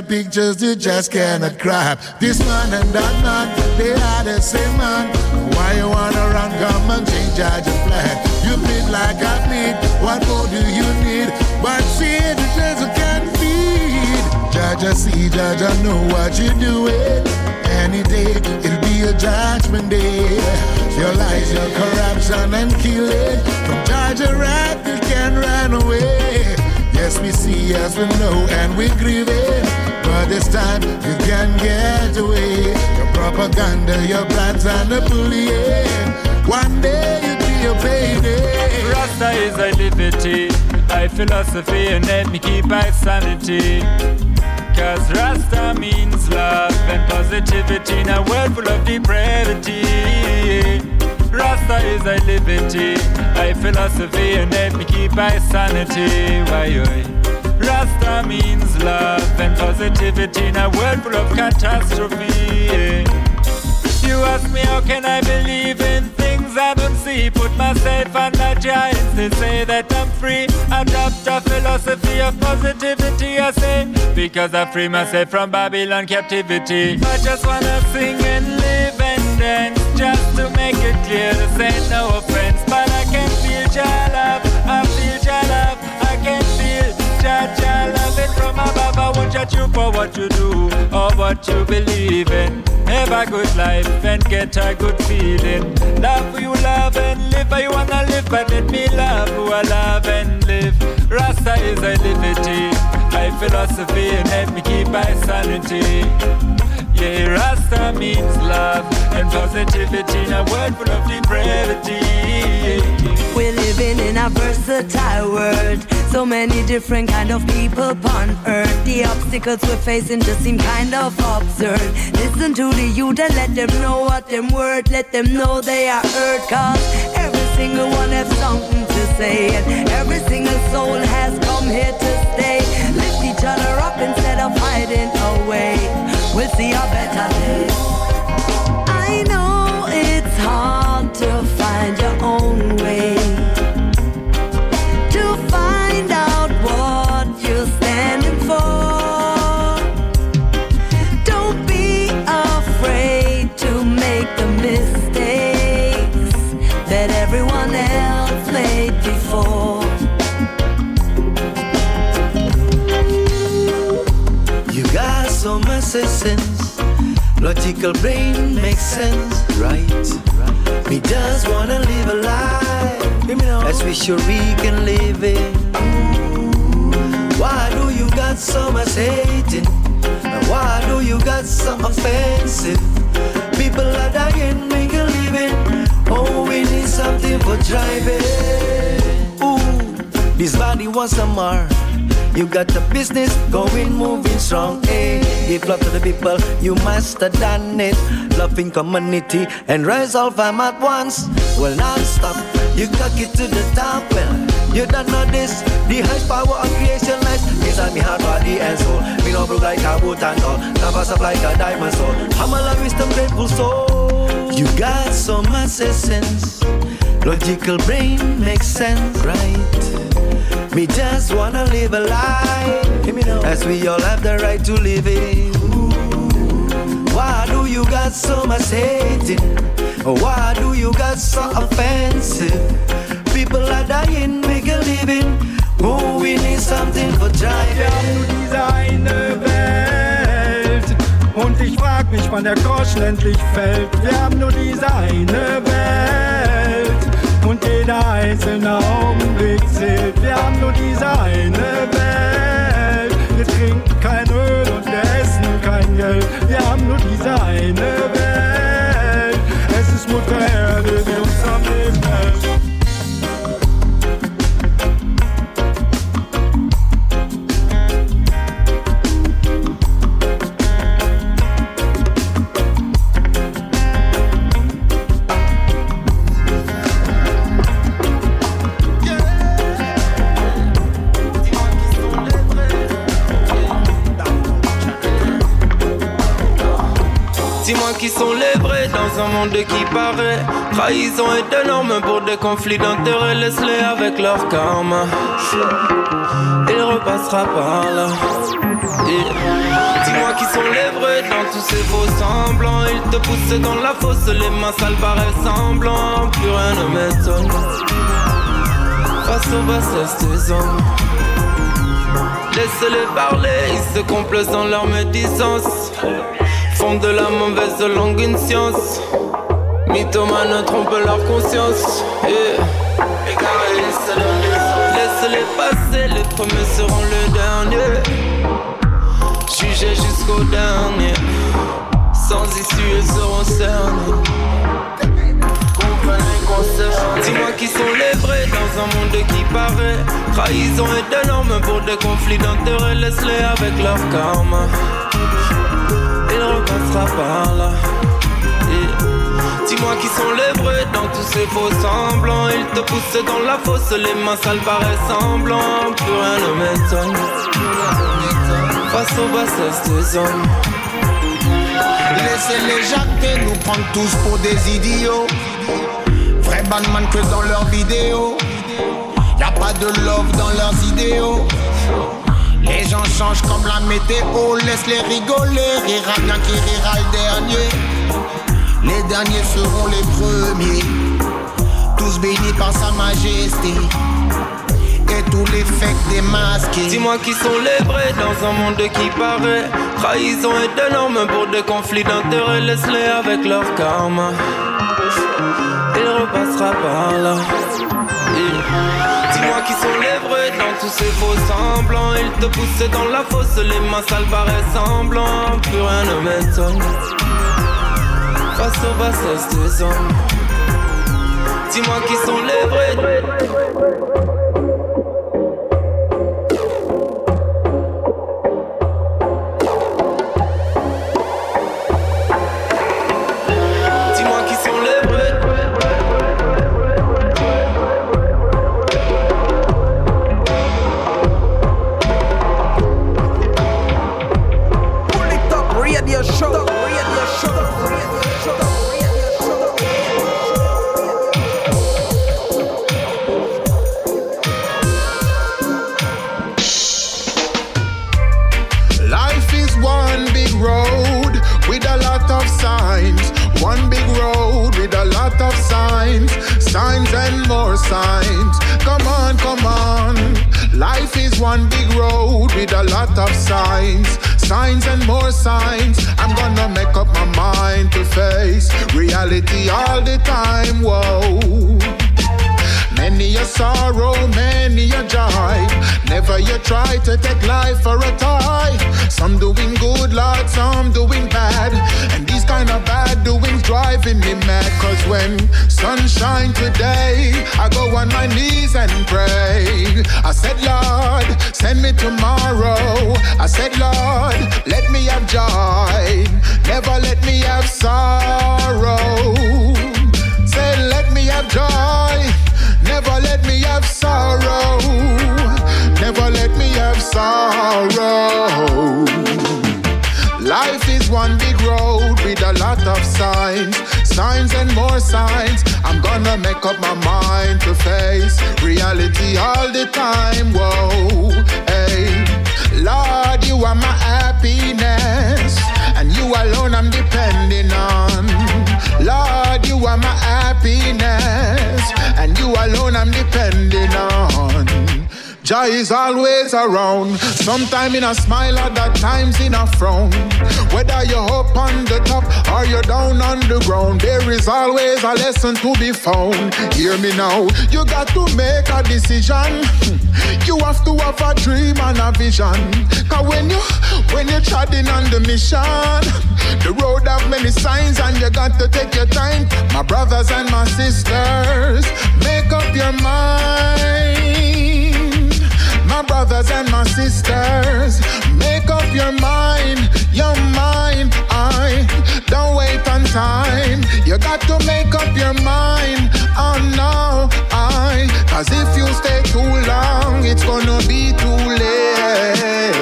pictures you just cannot grab. This man and that man, they are the same man. Why you wanna run? Come and change your plan. You bleed like I bleed. What more do you need? But see the Jesus can feed. Judge, I see, Judge, I know what you're doing. Any day it'll be a judgment day. Your lies, your corruption, and killing. From Judge, a you can run away. Yes, we see, yes, we know, and we grieve it. But this time, you can get away. Your propaganda, your plans, and the bullying. One day, you'll be a baby. Rasta is a liberty, my philosophy, and let me keep my sanity. Cause Rasta means love and positivity in a world full of depravity. Rasta is a liberty, a philosophy, and let me keep my sanity. Why, Rasta means love and positivity in a world full of catastrophe. You ask me, how can I believe in things I don't see? Put myself under giants, they say that I'm free. Adopt a philosophy of positivity, I say, because I free myself from Babylon captivity. I just wanna sing and live and dance, just to make it clear, this ain't no offense. But I can feel your love, I feel your love, I can feel your, your love it from above. I won't judge you for what you do or what you believe in. Have a good life and get a good feeling. Love who you love and live you wanna live, but let me love who I love and live. Rasta is a liberty, my philosophy, and let me keep my sanity. Yeah, Rasta means love and positivity in a world full of depravity. We're living in a versatile world. So many different kind of people on earth. The obstacles we're facing just seem kind of absurd. Listen to the youth and let them know what them worth. Let them know they are hurt. Cause every single one has something to say. And every single soul has come here to stay. Lift each other up instead of hiding away. We'll see a better day. Sense. Logical brain makes sense, right? Me just wanna live a life as we sure we can live it. Why do you got so much hating? And why do you got so offensive? People are dying, make a living. Oh, we need something for driving. Ooh, this body wants some more. You got the business going, moving strong. Hey, give love to the people, you must have done it. Loving community and rise all fam at once. Well, non-stop, you cock it to the top. Well, you don't know this. The highest power of creation lies inside me heart, body, and soul. Me no broke like a boot and all. Never up like a diamond soul. I'm a love wisdom, grateful soul. You got so much essence. Logical brain makes sense, right? Me just wanna live a life As we all have the right to live it Why do you got so much hating? Why do you got so offensive? People are dying, make a living Oh, we need something for driving diese eine Welt. Und ich frag mich, wann der Groschen endlich fällt. Wir haben nur diese eine Welt. Jeder einzelne Augenblick zählt. Wir haben nur diese eine Welt. Wir trinken kein Öl und wir essen kein Geld. Wir haben nur diese eine Welt. Es ist Mutter Erde, die uns am Leben hält. Dans un monde qui paraît. Trahison est énorme pour des conflits d'intérêts. Laisse-les avec leur karma. Il repassera par là. Dis-moi qui sont les vrais dans tous ces faux semblants. Ils te poussent dans la fosse, les mains sales paraissent semblants. Plus rien ne m'étonne. Face aux bassesses des hommes. Laisse-les parler, ils se complaisent dans leur médisance. Font de la mauvaise langue une science. Mythomanes trompent leur conscience. Yeah. Laisse-les passer, les premiers seront les derniers. Jugés jusqu'au dernier. Sans issue, ils seront cernés. Dis-moi qui sont les vrais dans un monde qui paraît Trahison est énorme pour des conflits d'intérêts Laisse-les avec leur karma Il repassera par là. Dis-moi qui sont les vrais dans tous ces faux semblants. Ils te poussent dans la fosse, les mains sales paraissent semblants Plus rien ne m'étonne. Face aux bassesses des hommes. Laissez-les jacter, nous prendre tous pour des idiots. Vrai bandman que dans leurs vidéos. Y'a pas de love dans leurs idéaux Les gens changent comme la météo Laisse-les rigoler, rira bien qui rira le dernier Les derniers seront les premiers Tous bénis par sa majesté et tous les fakes démasqués. Dis-moi qui sont les vrais dans un monde qui paraît. Trahison est énorme pour des conflits d'intérêts. Laisse-les avec leur karma il repassera par là. Dis-moi qui sont les tous ces faux semblants. Ils te poussent dans la fosse, les mains sales paraissent semblants. Plus rien ne m'étonne. Face aux bassesses des hommes. Dis-moi qui sont les vrais. Signs. And more signs, come on, come on. Life is one big road with a lot of signs. Signs and more signs. I'm gonna make up my mind to face reality all the time. Whoa. Many a sorrow, many a joy. Never you try to take life for a toy. Some doing good, Lord, some doing bad. And these kind of bad doings driving me mad. Cause when sunshine today, I go on my knees and pray. I said, Lord, send me tomorrow. I said, Lord, let me have joy. Never let me have sorrow. Say, let me have joy. Never let me have sorrow. Never let me have sorrow. Life is one big road with a lot of signs, signs and more signs. I'm gonna make up my mind to face reality all the time. Whoa, hey, Lord, you are my happiness, and you alone I'm depending on. Lord, you are my happiness, on. Joy is always around. Sometime in a smile, other times in a frown. Whether you're up on the top or you're down on the ground, there is always a lesson to be found. Hear me now, you got to make a decision. You have to have a dream and a vision. Cause when you when you're treading on the mission, the road have many signs and you got to take your time. My brothers and my sisters, make up your mind my brothers and my sisters. Make up your mind, your mind. I don't wait on time. You got to make up your mind. Oh no, I. Cause if you stay too long, it's gonna be too late.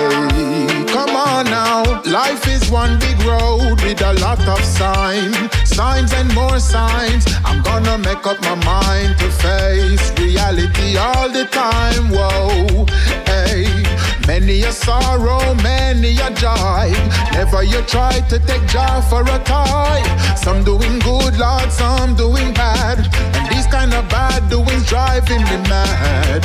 Come on now. Life is one big road with a lot of signs, signs and more signs. I'm gonna make up my mind to face reality all the time. Whoa, hey. Many a sorrow, many a joy. Never you try to take joy for a toy. Some doing good, Lord, some doing bad. And these kind of bad doings driving me mad.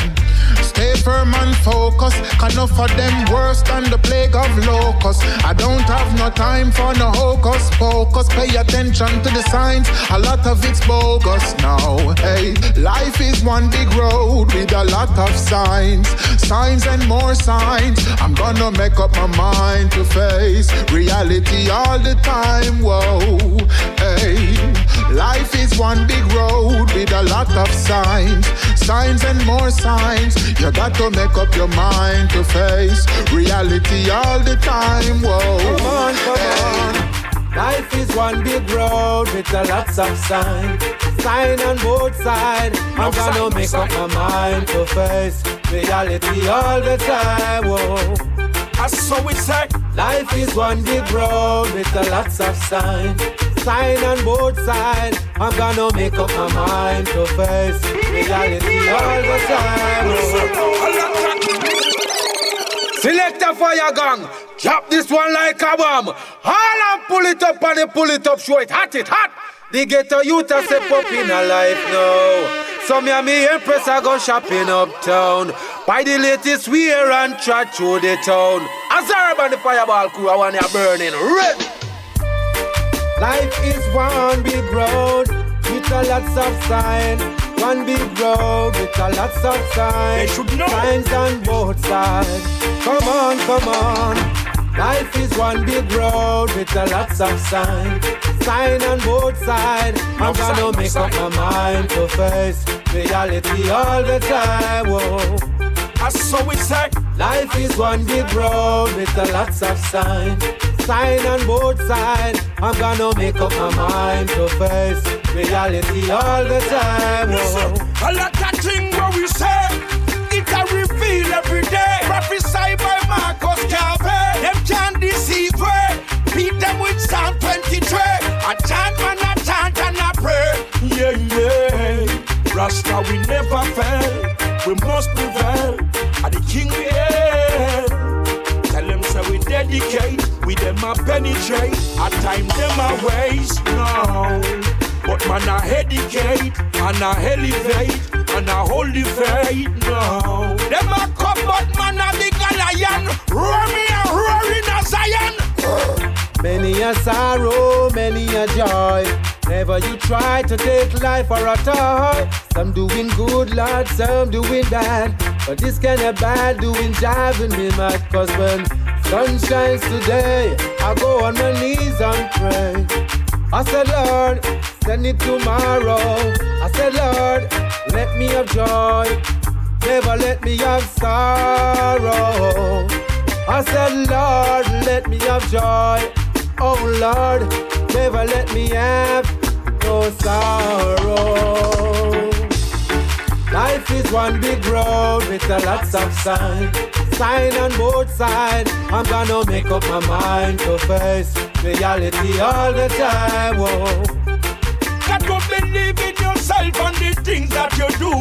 Stay firm and focus. Enough of them worse than the plague of locusts. I don't have no time for no hocus pocus. Pay attention to the signs. A lot of it's bogus now. Hey, life is one big road with a lot of signs, signs and more signs. I'm gonna make up my mind to face reality all the time. Whoa, hey, life is one big road with a lot of signs, signs and more signs. You got to make up your mind to face reality all the time. Whoa, come on, come on. Life is one big road with a lots of signs. Sign on both sides. I'm gonna make up my mind to face reality all the time. Whoa. That's so we say. Life is one big road with a lots of signs. Sign on both sides. I'm gonna make up my mind to face reality all the time. Select a fire gang. Drop this one like a bomb. All and pull it up and pull it up. Show it hot, it hot. The ghetto youth a step up in a life now. So me and me empress a go shopping uptown. Buy the latest wear and trot through the town. As I urban the fireball crew, I want you burning red. Life is one big road with a lots of signs. One big road with a lots of sign. They should signs. Signs on both sides. Come on, come on. Life is one big road with a lots of signs. Sign on both sides. I'm gonna make up my mind to face reality all the time. Whoa. That's so we say. Life is one big road with a lots of signs. Sign on both sides. I'm gonna make up my mind to face reality all the time. Whoa. A lot of things we say, Rasta, we never fail. We must prevail. At the king we hail. Tell them so we dedicate. We them a penetrate. At time them a waste. No. But man a educate and a elevate and a hold the faith. No. Them a come but man a big lion. Roar me Zion. Many a sorrow, many a joy. Never you try to take life for a toy. Some doing good, Lord, some doing bad. But this kind of bad doing driving me mad. Cause when sun shines today, I go on my knees and pray. I said, Lord, send it tomorrow. I said, Lord, let me have joy. Never let me have sorrow. I said, Lord, let me have joy. Oh Lord, never let me have no sorrow. Life is one big road with a lots of signs. Sign on both sides. I'm gonna make up my mind to face reality all the time. Oh. Whoa. Got to believe in yourself and the things that you do.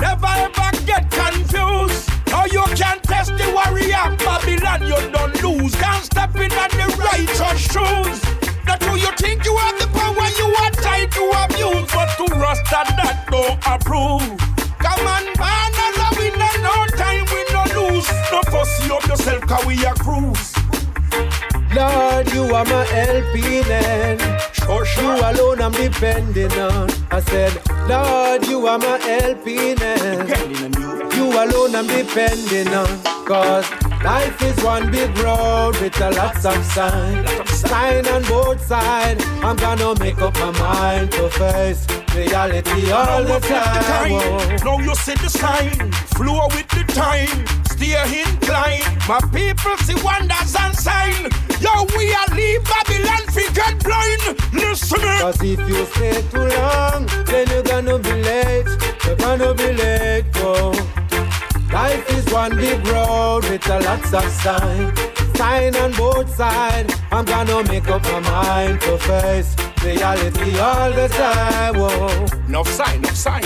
Never ever get confused. Now you can't test the warrior Babylon, you don't lose. Can't step in on the righteous shoes. Not who you think you have the power you are trying to abuse, but to Rasta that don't approve. Come on, man, as a winner, no time we no lose. No fussy up yourself, cause we a cruise. Lord, you are my LP man. Sure, sure. You alone I'm depending on. I said, Lord, you are my LP man. You alone I'm depending on. Cause life is one big road with a lots of signs. Sign on both sides. I'm gonna make up my mind to face reality all the time. Now you see the sign, flow with the time, stay inclined. My people see wonders and sign. Yo, we are leave Babylon, fi get blind. Listen. Cause if you stay too long, then you're gonna be late. You're gonna be late, oh. Life is one big road with a lots of signs. Sign on both sides. I'm gonna make up my mind to face reality all the time. Whoa. No sign, no sign.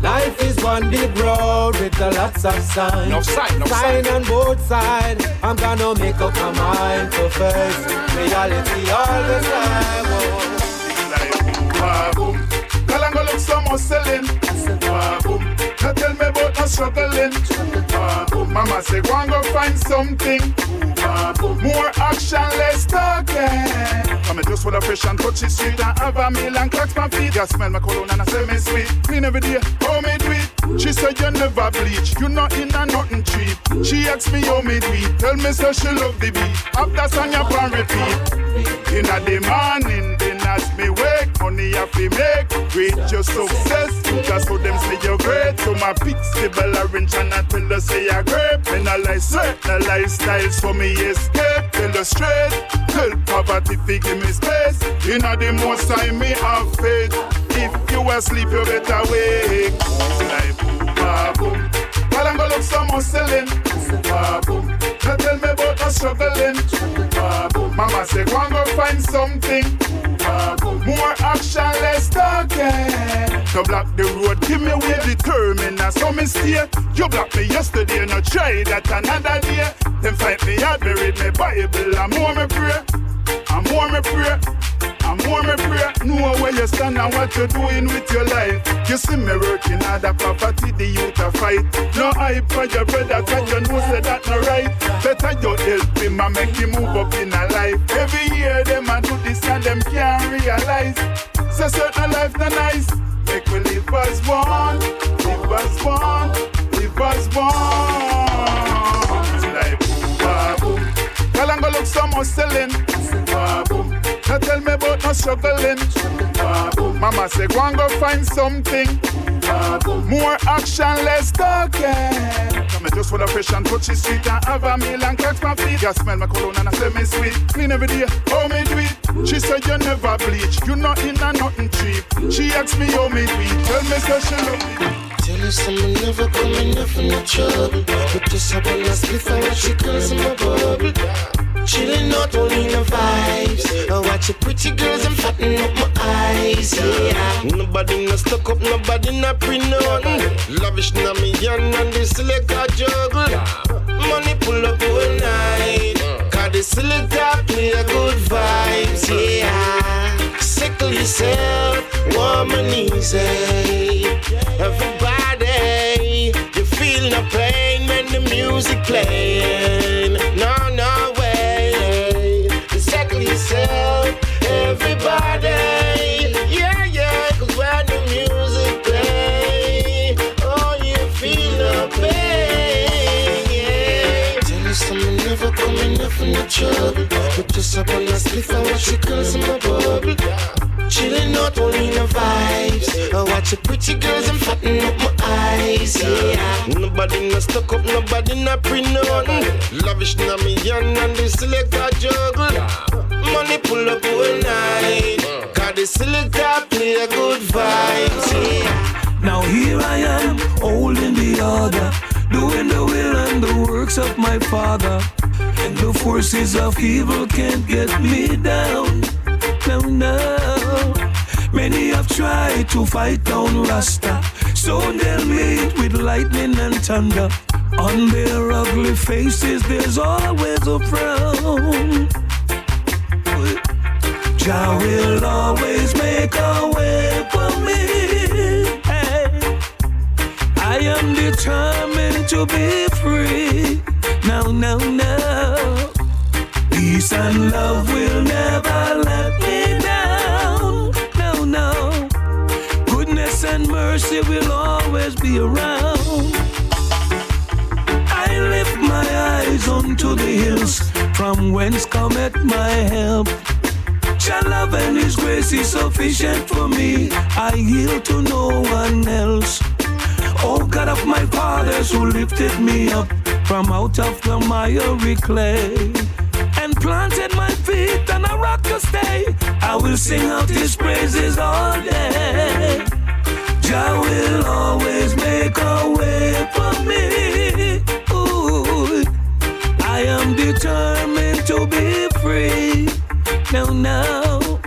Life is one big road with a lots of signs. No sign, no sign. Sign on both sides. I'm gonna make up my mind to face reality all the time. Whoa. Kalango look so muscling. Now tell me about no struggling. Mama say, go and go find something. More action, less talking. I'm just full of fresh and touchy sweet and have a meal and clocks my feet. Yeah, smell my cologne and I say me sweet. Clean every day, how me do it? She said you never bleach, you not in a nothing cheap. She asked me how me do it, tell me so she love the beat. After song you can repeat. In the morning, as me wake, money I fi make. Great your success, just so them say you're great. So my pics stable arrange and I tell her say you're great. And I like certain lifestyle, so me escape. Tell her straight, tell poverty fi give me space. In the most time me have faith. If you asleep, you better wake. Boom, ba, boom. While I'm gonna look some hustling. Boom, ba, boom. Now tell me about no struggling. Boom, ba, boom. Mama say, go and go find something. More action, less talking. To block the road, give me way determined. Now so me stay. You blocked me yesterday, now try that another day. Then fight me me read me Bible, I'm more me pray. I'm more me pray. More me pray. Know where you stand and what you're doing with your life. You see me working hard at poverty, the youth a fight. No hype for your brother, cause you know say that no right. Better you help him and make him move up in a life. Every year them a do this and them can't realize. So certain life not nice. Make we live as one, live as one, live as one. Girl, I'm gonna look some hustling. Now tell me about no struggling. Mama say, go and go find something. More action, less talking. Me just full of fresh and touchy sweet and have a meal and catch my feet. You smell my cologne and I say me sweet. Clean every day, how me do it? She said you never bleach, you not in a nothing cheap. She asked me how me do it. Tell me so she love me. Tell her something never coming up in no trouble. But just up on split for what she calls in my bubble. Chilling out only the vibes. I watch the pretty girls and fatten up my eyes. Yeah. Nobody no stuck up, nobody no pre nothing. Lavish na me yan and the selector juggle. Money pull up all night. Cause the selector play a good vibes. Yeah. Sickle yourself, warm and easy. You feel no pain when the music playing. No, no way. Settle yourself, everybody. Yeah, yeah, cause when the music play, oh, you feel no pain. Yeah. Tell you something never coming up from the trouble. But just up on the spliff and watch the girls in my bubble. Chilling out only the vibes. I watch the pretty girls and fatten up my eyes. Yeah. Nobody no stuck up, nobody no pre nothing. Lavish na me yan and the selector juggle. Money pull up all night. Cause the selector play a good vibes. Yeah. Now here I am, holding the order, doing the will and the works of my Father. And the forces of evil can't get me down. No, no. Many have tried to fight down Rasta, so they'll meet with lightning and thunder. On their ugly faces, there's always a frown. Jah will always make a way for me. Hey. I am determined to be free. No, no, no. Peace and love will never let me and mercy will always be around. I lift my eyes unto the hills, from whence cometh my help. Your love and His grace is sufficient for me. I yield to no one else. Oh God of my fathers who lifted me up from out of the miry clay and planted my feet on a rock to stay. I will sing out His praises all day. Jah will always make a way for me. Ooh, I am determined to be free. No, no.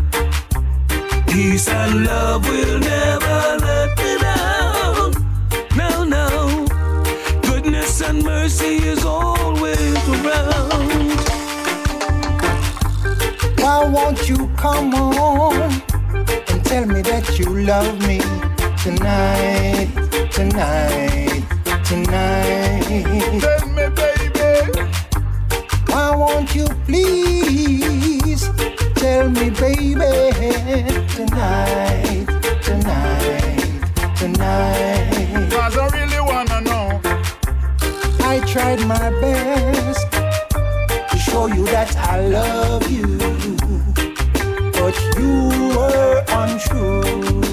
Peace and love will never let me down. No, no. Goodness and mercy is always around. Why won't you come on and tell me that you love me tonight? tonight, tonight. Tell me, baby. Why won't you please tell me, baby, tonight, tonight, tonight? Cause I really wanna know. I tried my best to show you that I love you, but you were untrue.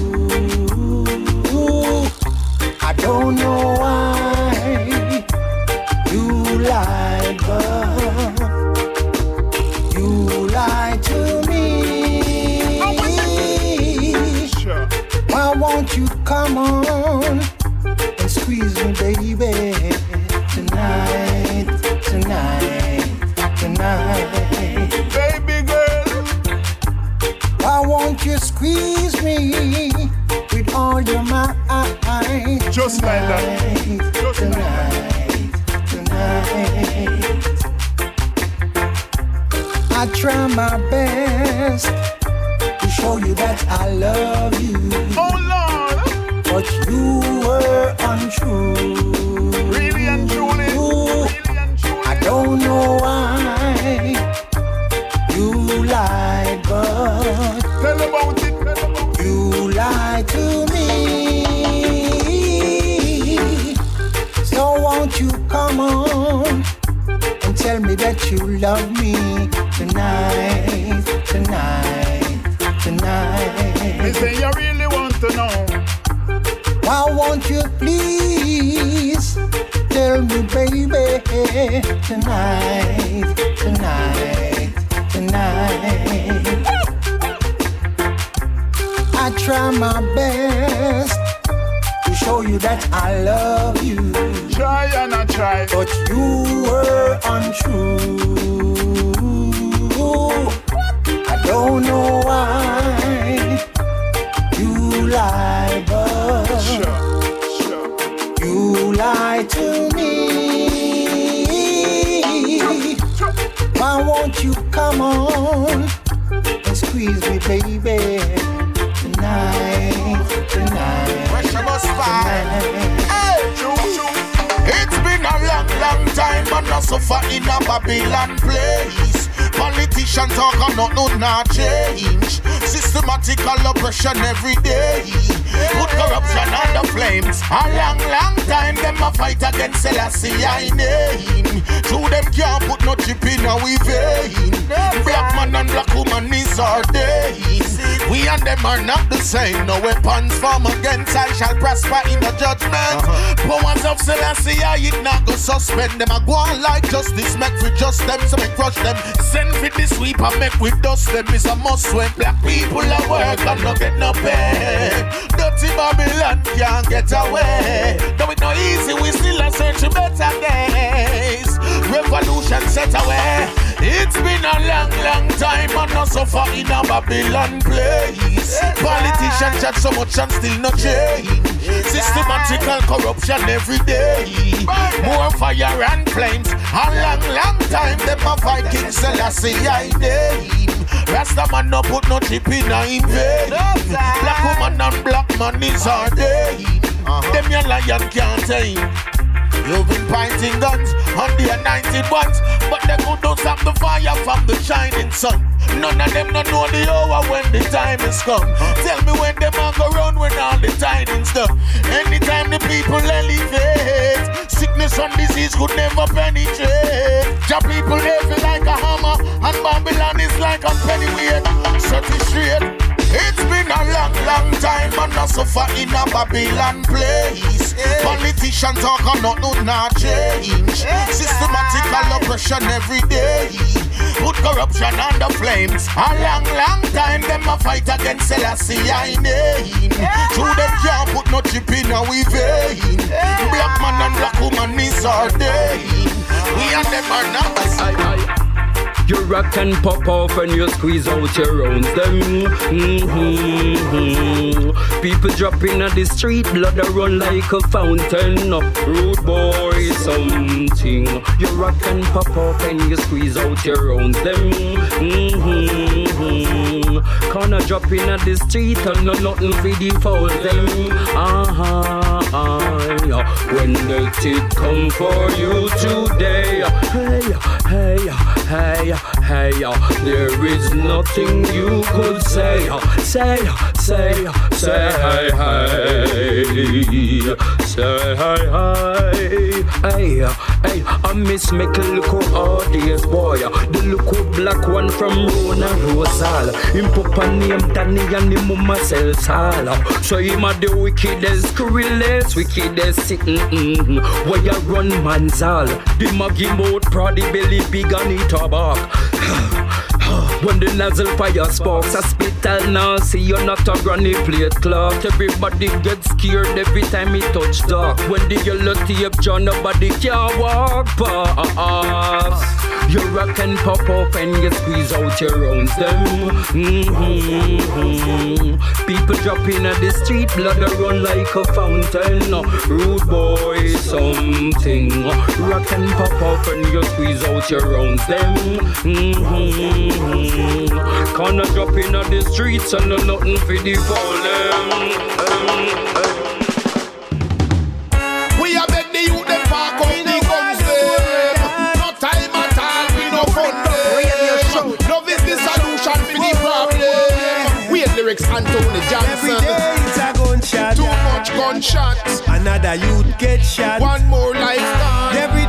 No chip in our vein. Black man and black woman is our days. We and them are not the same. No weapons form against I shall prosper in the judgment. Uh-huh. Powers of Selassie I it not go suspend them. I go on like justice, make for just them, so make crush them. Send for the sweep and make with dust them. Is a must when black people at work and not get no pay. Dirty Babylon can't get away. Though it no easy, we still a search for better days. Revolution set away. It's been a long, long time and not so far in a Babylon place. Politicians chat so much and still no change. Systematical corruption every day. More fire and flames. A long, long time them a fight King Selassie I name. Rasta man no put no chip in a in vain. Black woman and black man is our day. Them your lion can't tame. Been pointing guns on the anointed ones, but they could not stop the fire from the shining sun. None of them don't know the hour when the time has come. Tell me when them a go run when all the tidings done. Anytime the people elevate, sickness and disease could never penetrate. The people they feel like a hammer, and Babylon is like a pennyweight. Set it straight. It's been a long, long time, but not so far in a Babylon place. Politicians talk and nothing not change. Systematical oppression every day. Put corruption on the flames. A long, long time, them a fight against Selassie I name. True, them can't put no chip in our vein. Black man and black woman is our day. We and them are not the same. You rock and pop off and you squeeze out your rounds. Them mm-hmm. people dropping at the street, blood a run like a fountain. Rude boy, something. You rock and pop off and you squeeze out your rounds. Them mm-hmm. Gonna drop in at the street and no nothing for the foul them. Uh-huh, uh, when the tick come for you today. Hey, hey, hey, hey, there is nothing you could say. Say, say, say, hey, hey, say, hey, hey, hey, uh, hey. I miss make a look audience boy. Uh, the look black one from Rona Rosal. Him papa name Danny and him mama sell sala. Uh, so him a the wickedest, cruelest, wickedest sitting. Mm-hmm. Where you run manzal. The maggie mode, prody belly big and eat a bark. When the nozzle fire sparks, hospital now see you're not a granny plate clock. Everybody gets scared every time he touch dark. When the yellow tape John, nobody can walk past. Your rock can pop off and you squeeze out your rounds them. Mm-hmm. People drop in at the street, blood run like a fountain. Rude boy, something. Rock can pop off and you squeeze out your rounds them. Mm-hmm. Kinda drop in at the streets and no nothing for the fall We are beg the youth them park up the guns them. No time at all, we no fun eh. them. Love is the solution for the problem. We lyrics Anthony Johnson. Every day it's a gunshot. Too much gunshots. Another youth get shot. One more life gone. Every day it's a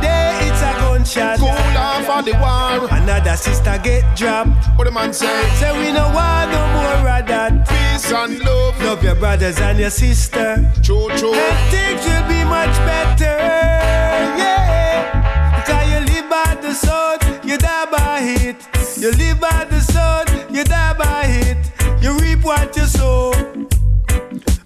gunshot. Cool off of the war. Another sister get dropped. What the man say? Say we no want no more of that. Peace and love. Love your brothers and your sister. True, true. And things will be much better. Yeah. Because you live by the sword, you die by it. You live by the sword, you die by it. You reap what you sow.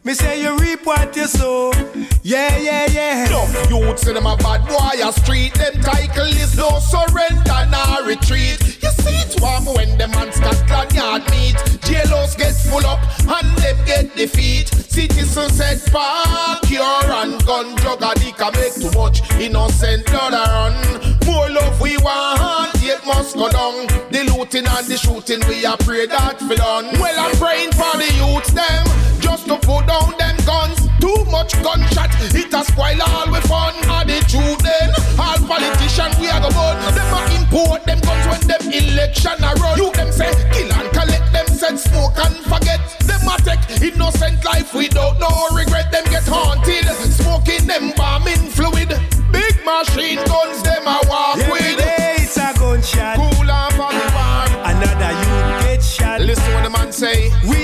Me say you reap what you sow. Yeah, yeah, yeah. No youths in them a bad boy a street. Them title is no surrender nor retreat. You see it warm when the on Scotland Yard meet. Jailhouse get full up and them get defeat. Citizens said park your and gun drug addict can make too much innocent blood run. More love we want, it must go down. The looting and the shooting we a pray that for done. Well I'm praying for the youths them just to put down them guns. Too much gunshot, it a spoil all we fun. Are truth then? All politicians we a go burn. Them a import them guns when them election a run. You them say kill and collect them said smoke and forget. Them a take innocent life without no regret. Them get haunted, smoking them bombing fluid. Big machine guns them a walk Every with. day it's a gunshot. Cool off on the war. Another youth get shot. Listen what the man say. We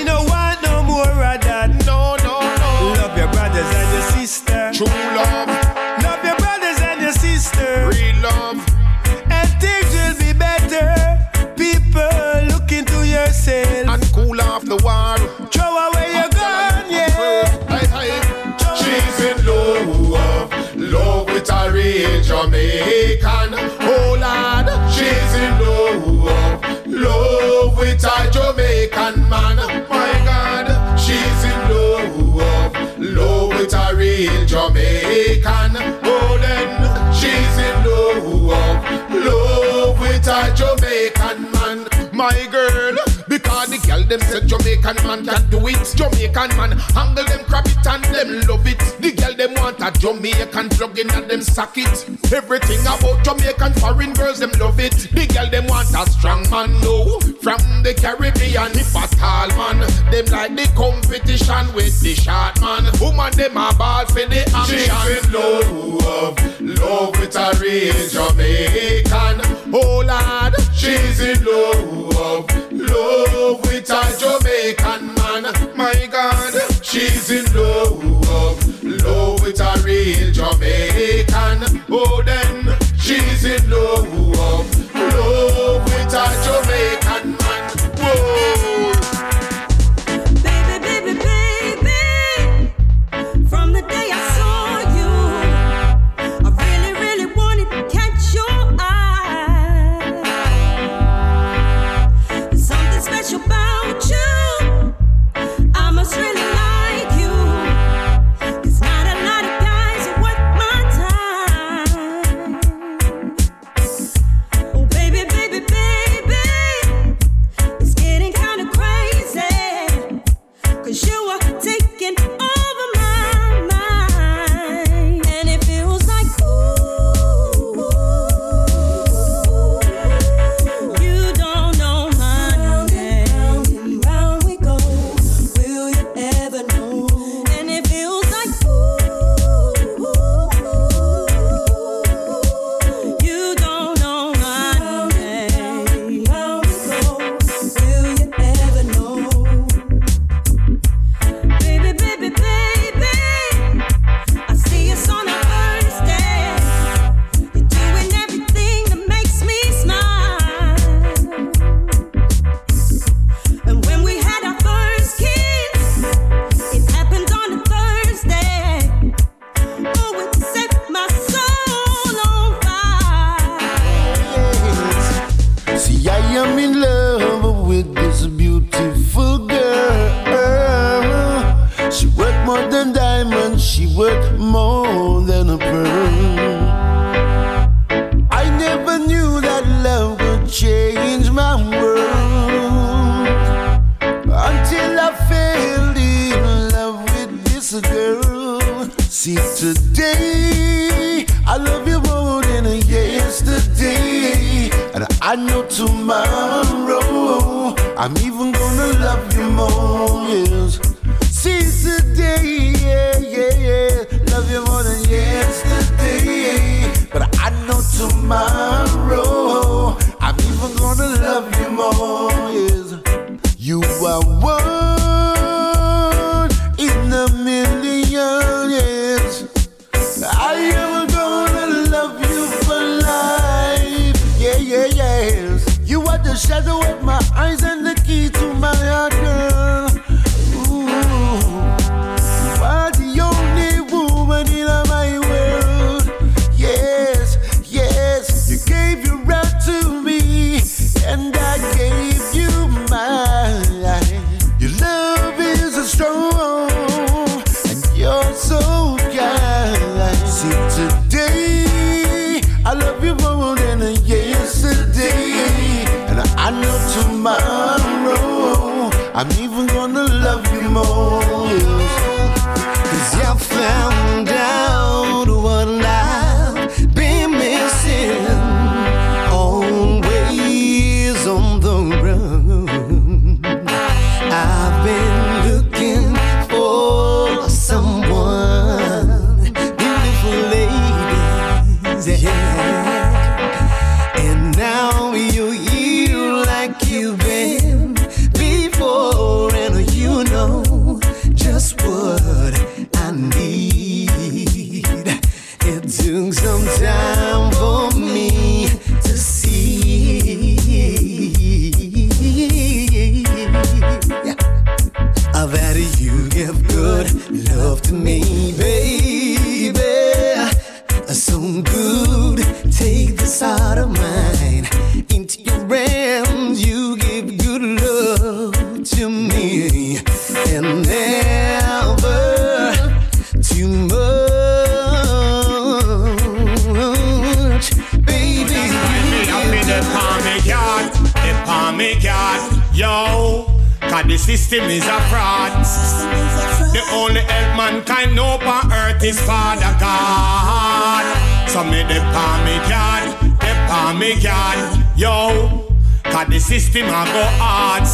them said Jamaican man can do it. Jamaican man handle them crap it and them love it. The girl them want a Jamaican plug in and them sock it. Everything about Jamaican foreign girls them love it. The girl them want a strong man no from the Caribbean. If a tall man, them like the competition with the short man. Woman them a ball for the action. She's in love, love with a real Jamaican. Oh lad, she's in love, love with a Jamaican man. My God, she's in love, love with a real Jamaican. Oh then, she's in love, love yo. Cause the system is a fraud. The only help mankind know on earth is Father God. So me the palm me yard, the palm me yard, yo. Cause the system a go hard.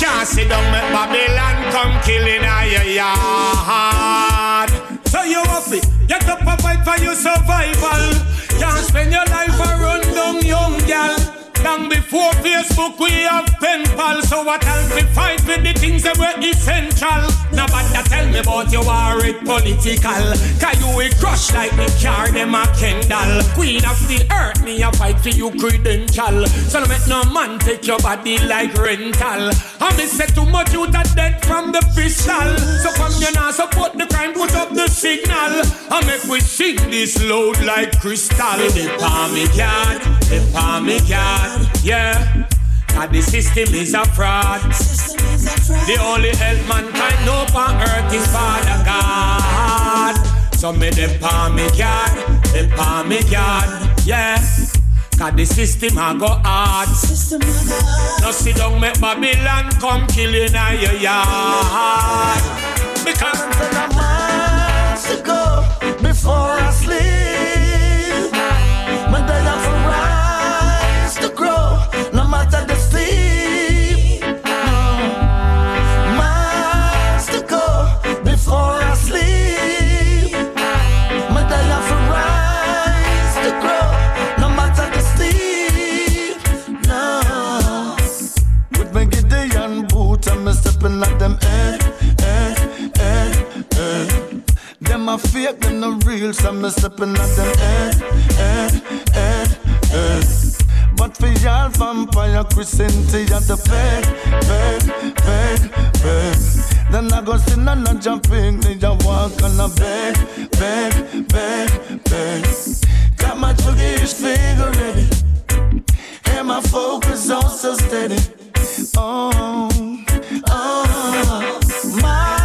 Can't sit down make Babylon come killing a your yard. So you have it, get up and fight for your survival. Can't spend your life a run down young gal. Long before Facebook we have pen pal. So what else we fight with the things that were essential. Nobody tell me about you are it political. Cause you will crush like me car them a Kendall. Queen of the earth me a fight for you credential. So no make no man take your body like rental. I me say too much you that dead from the pistol. So come you now support the crime put up the signal. I make we sing this loud like crystal. The palm me yard, the palm me yard yeah. Cause the system is a fraud. The only help mankind know on earth is Father God. So me them palm me yard, them palm me yard, yeah. Cause the system a go hard. No sit down make Babylon come kill you now your yard. Because miles to go before I a fake, them no real, so me stepping at them eh, eh, eh, eh. But for y'all vampire, Christianity at the bed, bed, bed, bed. Then I go sin and I jumping, then I walk on a bed, bed, bed, bed. Got my Turkish figure ready, and my focus on so steady. Oh, oh, miles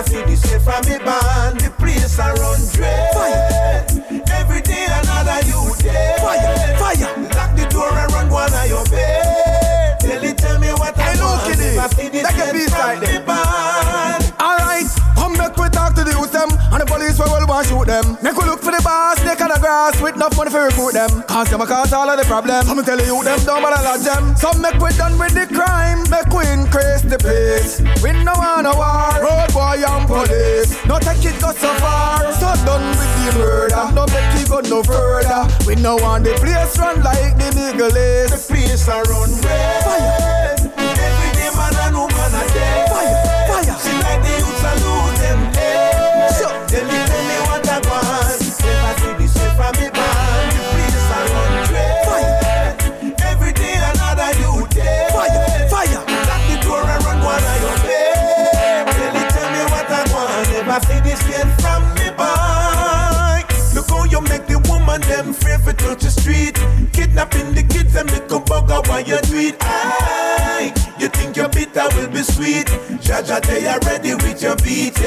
Never see this shit from me band. The place I run dread. Fire. Every day another you day. Fire, fire. Lock the door and run one of your bed. Tell it, tell me what I want. Never see this shit from me band. Alright, come back we talk to the youth them And the police we will want shoot them Make we look for the boss, on the grass With enough money for recruit them. Cause them cause all of the problems I'ma tell you them don't bother lodge them. So make we done with the crime Make we increase the pace We no want a war Road boy and police. No take it go so far So done with the murder. No make it go no further. We no want the place run like the nigga is The place run red. Fire. While you do it. Aye, you think your bitter will be sweet. Jah Jah, they are ready with your beatings.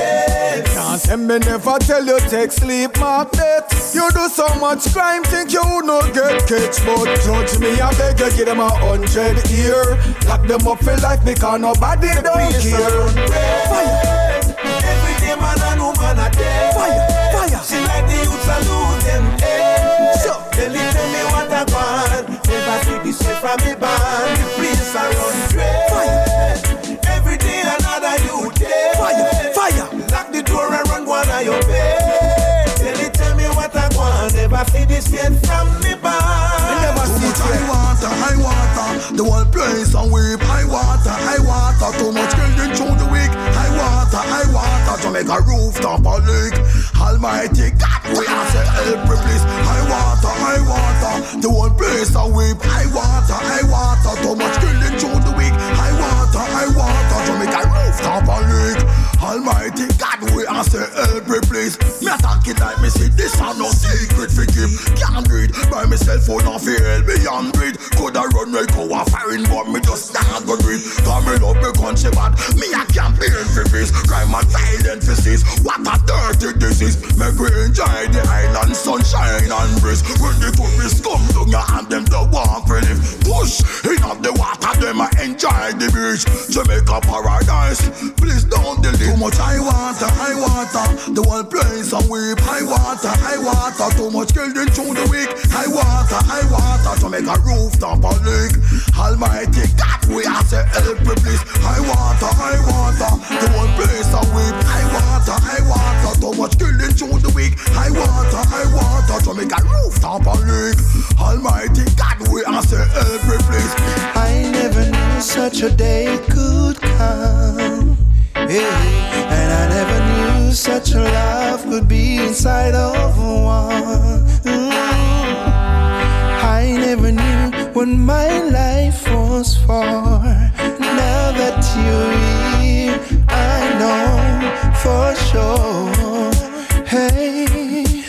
Can't tell me never tell you take sleep, my bet. You do so much crime, think you no get catch. But judge me, I beg you, give them a hundred year. Lock them up for life because nobody don't care. Fire, Every day man and woman a day. fire, fire. She like the youths a lose them. Hey. So. Tell me what I want. Never see from me band. The place I run dread. Fire. Every day another you day. Fire, fire. Lock the door and run one of your bed. Tell me, tell me what I want. Never see this shit from me band. Never Too see much it high water, high water. The whole place and weep. High water, high water. Too much building through the week. High water, high water. Make a rooftop a leak. Almighty God, we have to help replace. High water, high water. The whole place and weep. High water, high water. Too much building through the week. High water, high water. To make a rooftop a leak. Almighty We have to help replace. Me a talk it like me see this and no secret for give. Can't breathe by myself phone off the hell beyond breathe. Coulda run like go a firing, but me just not go breathe. Cause me love me country bad. Me a campaign for peace. Crime and violence for cease. What a dirty disease. Make we enjoy the island sunshine and breeze. When the tourists come down your hand, them the want for live. Push in up the water, them a enjoy the beach. Jamaica paradise. Please don't delete. Too much high water, high water. The whole place a weep. High water, high water. Too much killing through the week. High water, high water. To make a rooftop a leak. Almighty God, we have to help me please. High water, high water. The whole place a weep. High water, high water. Too much killing through the week. High water, high water. To make a rooftop a leak. Almighty God, we have to help me please. I never knew such a day could come. Yeah. And I never such a love could be inside of one. Mm. I never knew what my life was for. Now that you're here, I know for sure. Hey,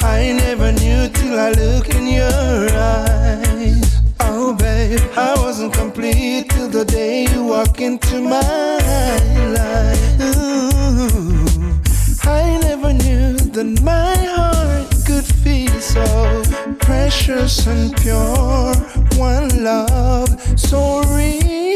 I never knew till I look in your eyes. Oh, babe, I wasn't complete till the day you walk into my life. Ooh, I never knew that my heart could feel so precious and pure. One love so real.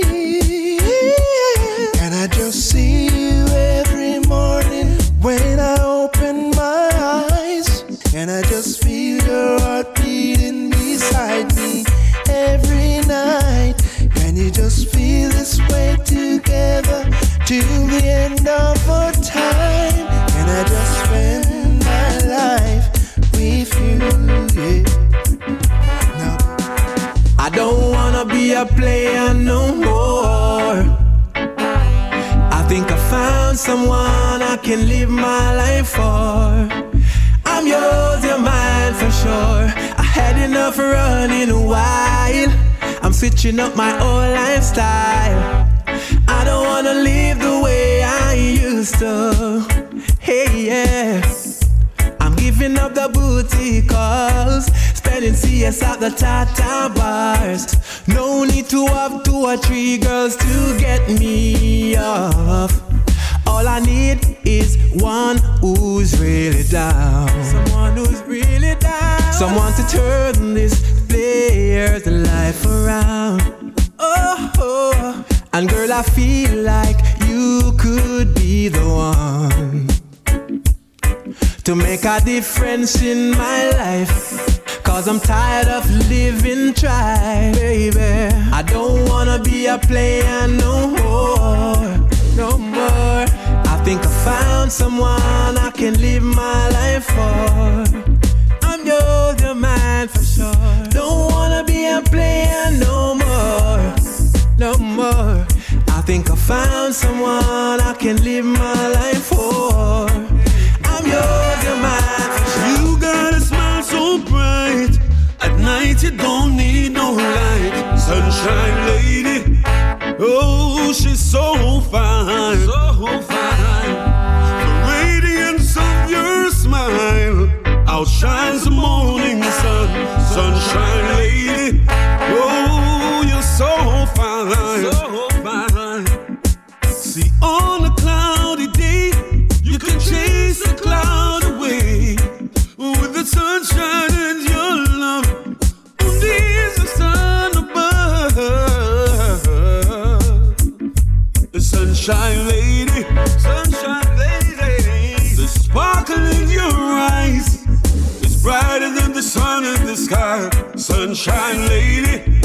Can live my life for. I'm yours, you're mine for sure. I had enough running a while. I'm switching up my old lifestyle. I don't wanna live the way I used to. Hey, yeah. I'm giving up the booty calls. spending us at the Tata bars. No need to have two or three girls to get me off. All I need is one who's really down. Someone who's really down. Someone to turn this player's life around. Oh, oh. and girl, I feel like you could be the one to make a difference in my life. Cause I'm tired of living try, baby. I don't wanna be a player no more, no more. I think I found someone I can live my life for. I'm yours, your man for sure. Don't wanna be a player no more, no more. I think I found someone I can live my life for. I'm yours, your man for sure. You got a smile so bright. At night you don't need no light. Sunshine lady. Oh, she's so fine. So fine. The radiance of your smile outshines the morning sun. Sunshine lady. Oh, you're so fine. So fine. See, on a cloudy day, you can chase the cloud away with the sunshine sunshine lady, sunshine lady. The sparkle in your eyes is brighter than the sun in the sky. Sunshine lady.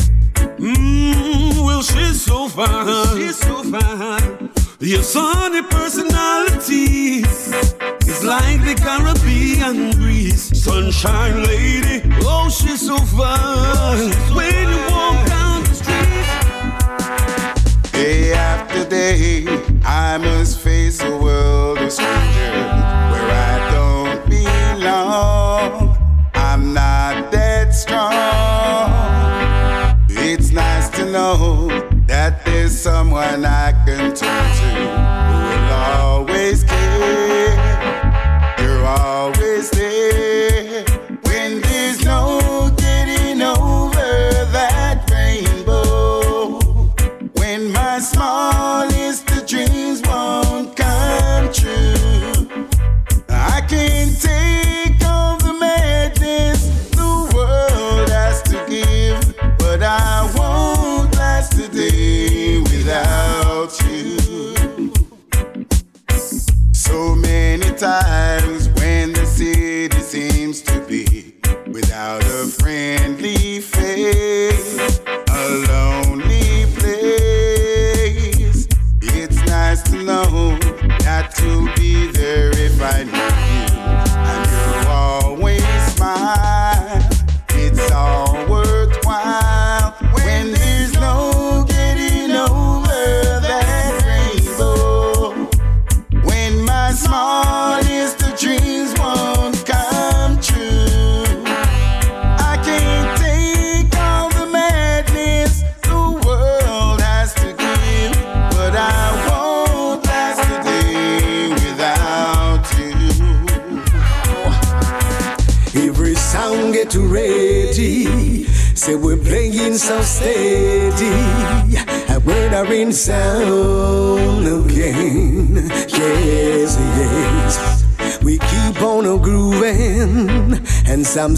Mmm, well, she's so fine. She's so fine. Your sunny personality is like the Caribbean breeze. Sunshine lady, oh, she's so fine. When you walk down the street, Day after day, I must face a world of strangers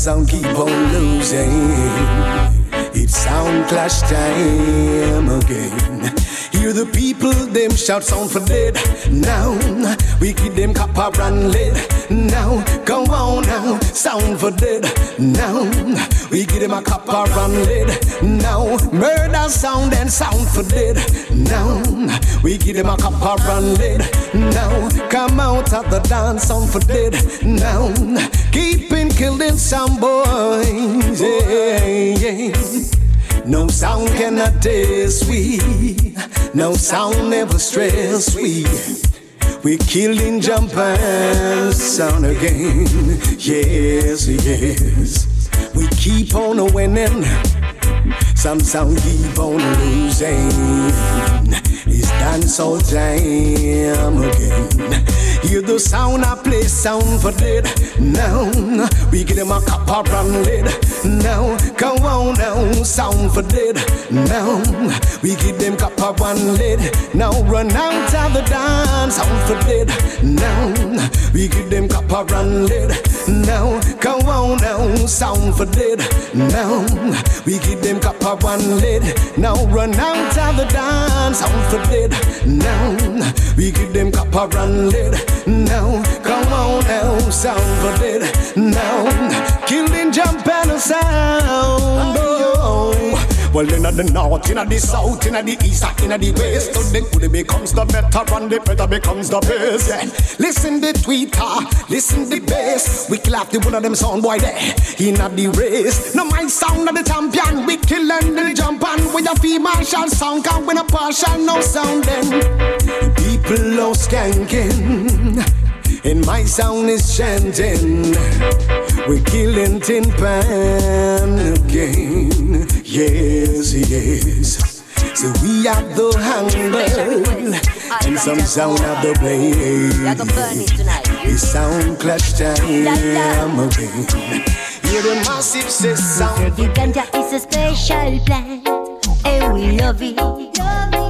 sound keep on losing. It's sound clash time again. Hear the people, them shout sound for dead. Now we give them copper and lead. Now come on now, sound for dead. Now we give them a copper and lead. Now murder sound and sound for dead. Now we give them a copper and lead. Now come out of the dance sound for dead. Now keeping killing some boys. Yeah, yeah. No sound cannot taste sweet. No sound never stress sweet. We killing jumpers sound again. Yes, yes. We keep on winning. Some sound keep on losing. It's dance all time again. Hear the sound I play, sound for dead. Now we give them a copper and lead. Now come on now, sound for dead. Now we give them copper and lead. Now run out of the dance, sound for dead. Now we give them copper and lead. Now come on now, sound for dead. Now we give them copper and lead. Now run out of the dance, sound for dead. Now we give them copper and lead. Now come on now, sound for dead. Now killing jump and a sound. Oh. Well, in the north, in the south, in the east, in the west, so the good becomes the better and the better becomes the best. Yeah. Listen the tweeter, listen the bass. We clap the one of them sound boy there in the race. No my sound of the champion, we kill and the jump and with a female sound can win a partial no sound then. People are skanking. And my sound is chanting. We're killing Tin Pan again. Yes, yes. So we have the hunger and some sound of the blade. The sound clash time again. Hear the massive sound. The ganja is a special plant, and we love it.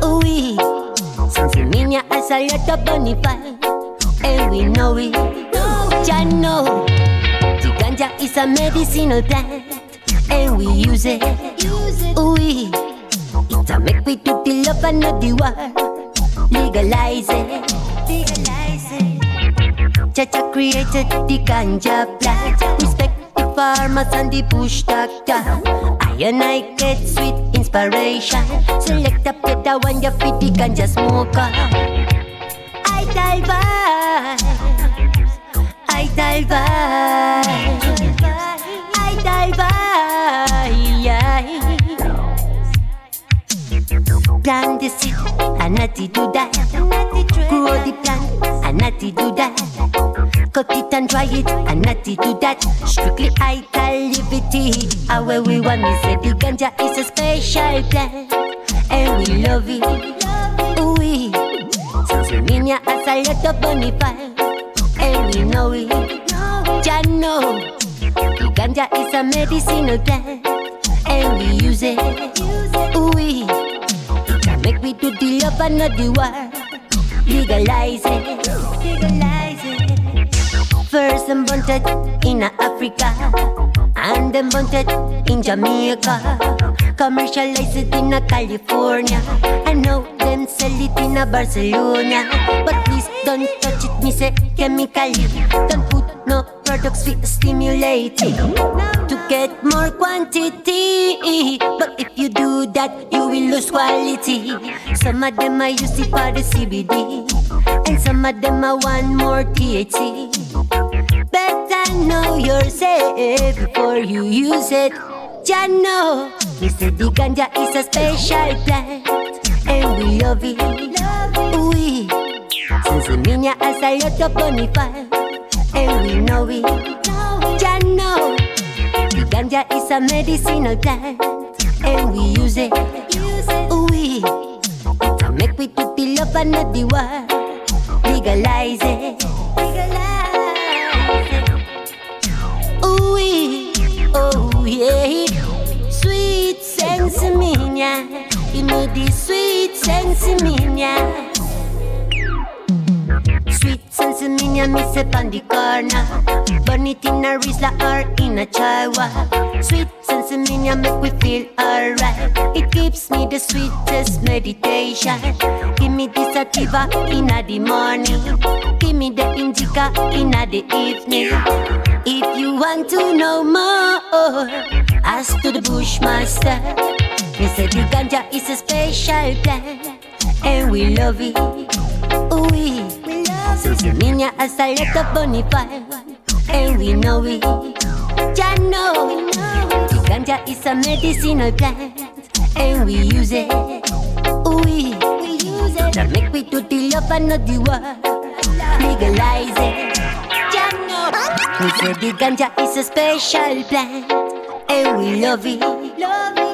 Oui, since Minya has a lot of bonfire and we know it. Jah know the ganja is a medicinal plant, and we use it. We it a make we do the love and not the war. Legalize it. Legalize it. Jah created the ganja plant. Respect the farmers and the bush doctor. I and I get sweet inspiration. Select a better one, you fit the ganja smoker. I dive I dive I dive Plant the seed, and natty do that. Grow the plant, and natty do that. Cut it and dry it, and natty do that. Strictly activity. Our we want me say the ganja is a special plant, and we love it. We Minya has a lot of bonfire, and we know it. Jah know the ganja is a medicinal plant, and we use it. We make we do the love and not the war. Legalize it. Legalize it. First them bunted in Africa, and them bunted in Jamaica. Commercialize it in a California. I know them sell it in a Barcelona. But please don't touch it, me say chemically. Don't put no products fit stimulate to get more quantity. But if you do that, you will lose quality. Some of them are use it for the CBD, and some of them are want more THC. Better know yourself before you use it. Jah know, we say the ganja is a special plant, and we love it. We, since the minya has a lot of bonfire, and we know it. Jah know, the ganja is a medicinal plant, and we use it. We, to make we do the love and not the war. Legalize it. Oui, oh yeah. Sweet sensimilia, give me the sweet sensimilia. Sweet sensimilia, me say on the corner. Burn it in a Rizla or in a Chihuahua. Sweet sensimilia make we feel alright. It gives me the sweetest meditation. Give me the sativa in the morning. Give me the indica in the evening. If you want to know more, ask to the Bushmaster. He said the ganja is a special plant, and we love it. We, since the minya has a lot of bonfire, and we know it. Jah know, ganja is a medicinal plant, and we use it. We, use it to make we do the love and not the war. Legalize it. Jah know, we say the ganja is a special plant, and we love it.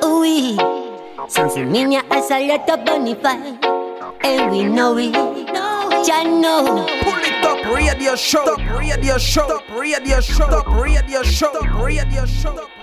We, since minya has a lot of bonfire, and we know it. Know, pull it up, radio show. Radio show. Radio show. Radio show. Radio show. Radio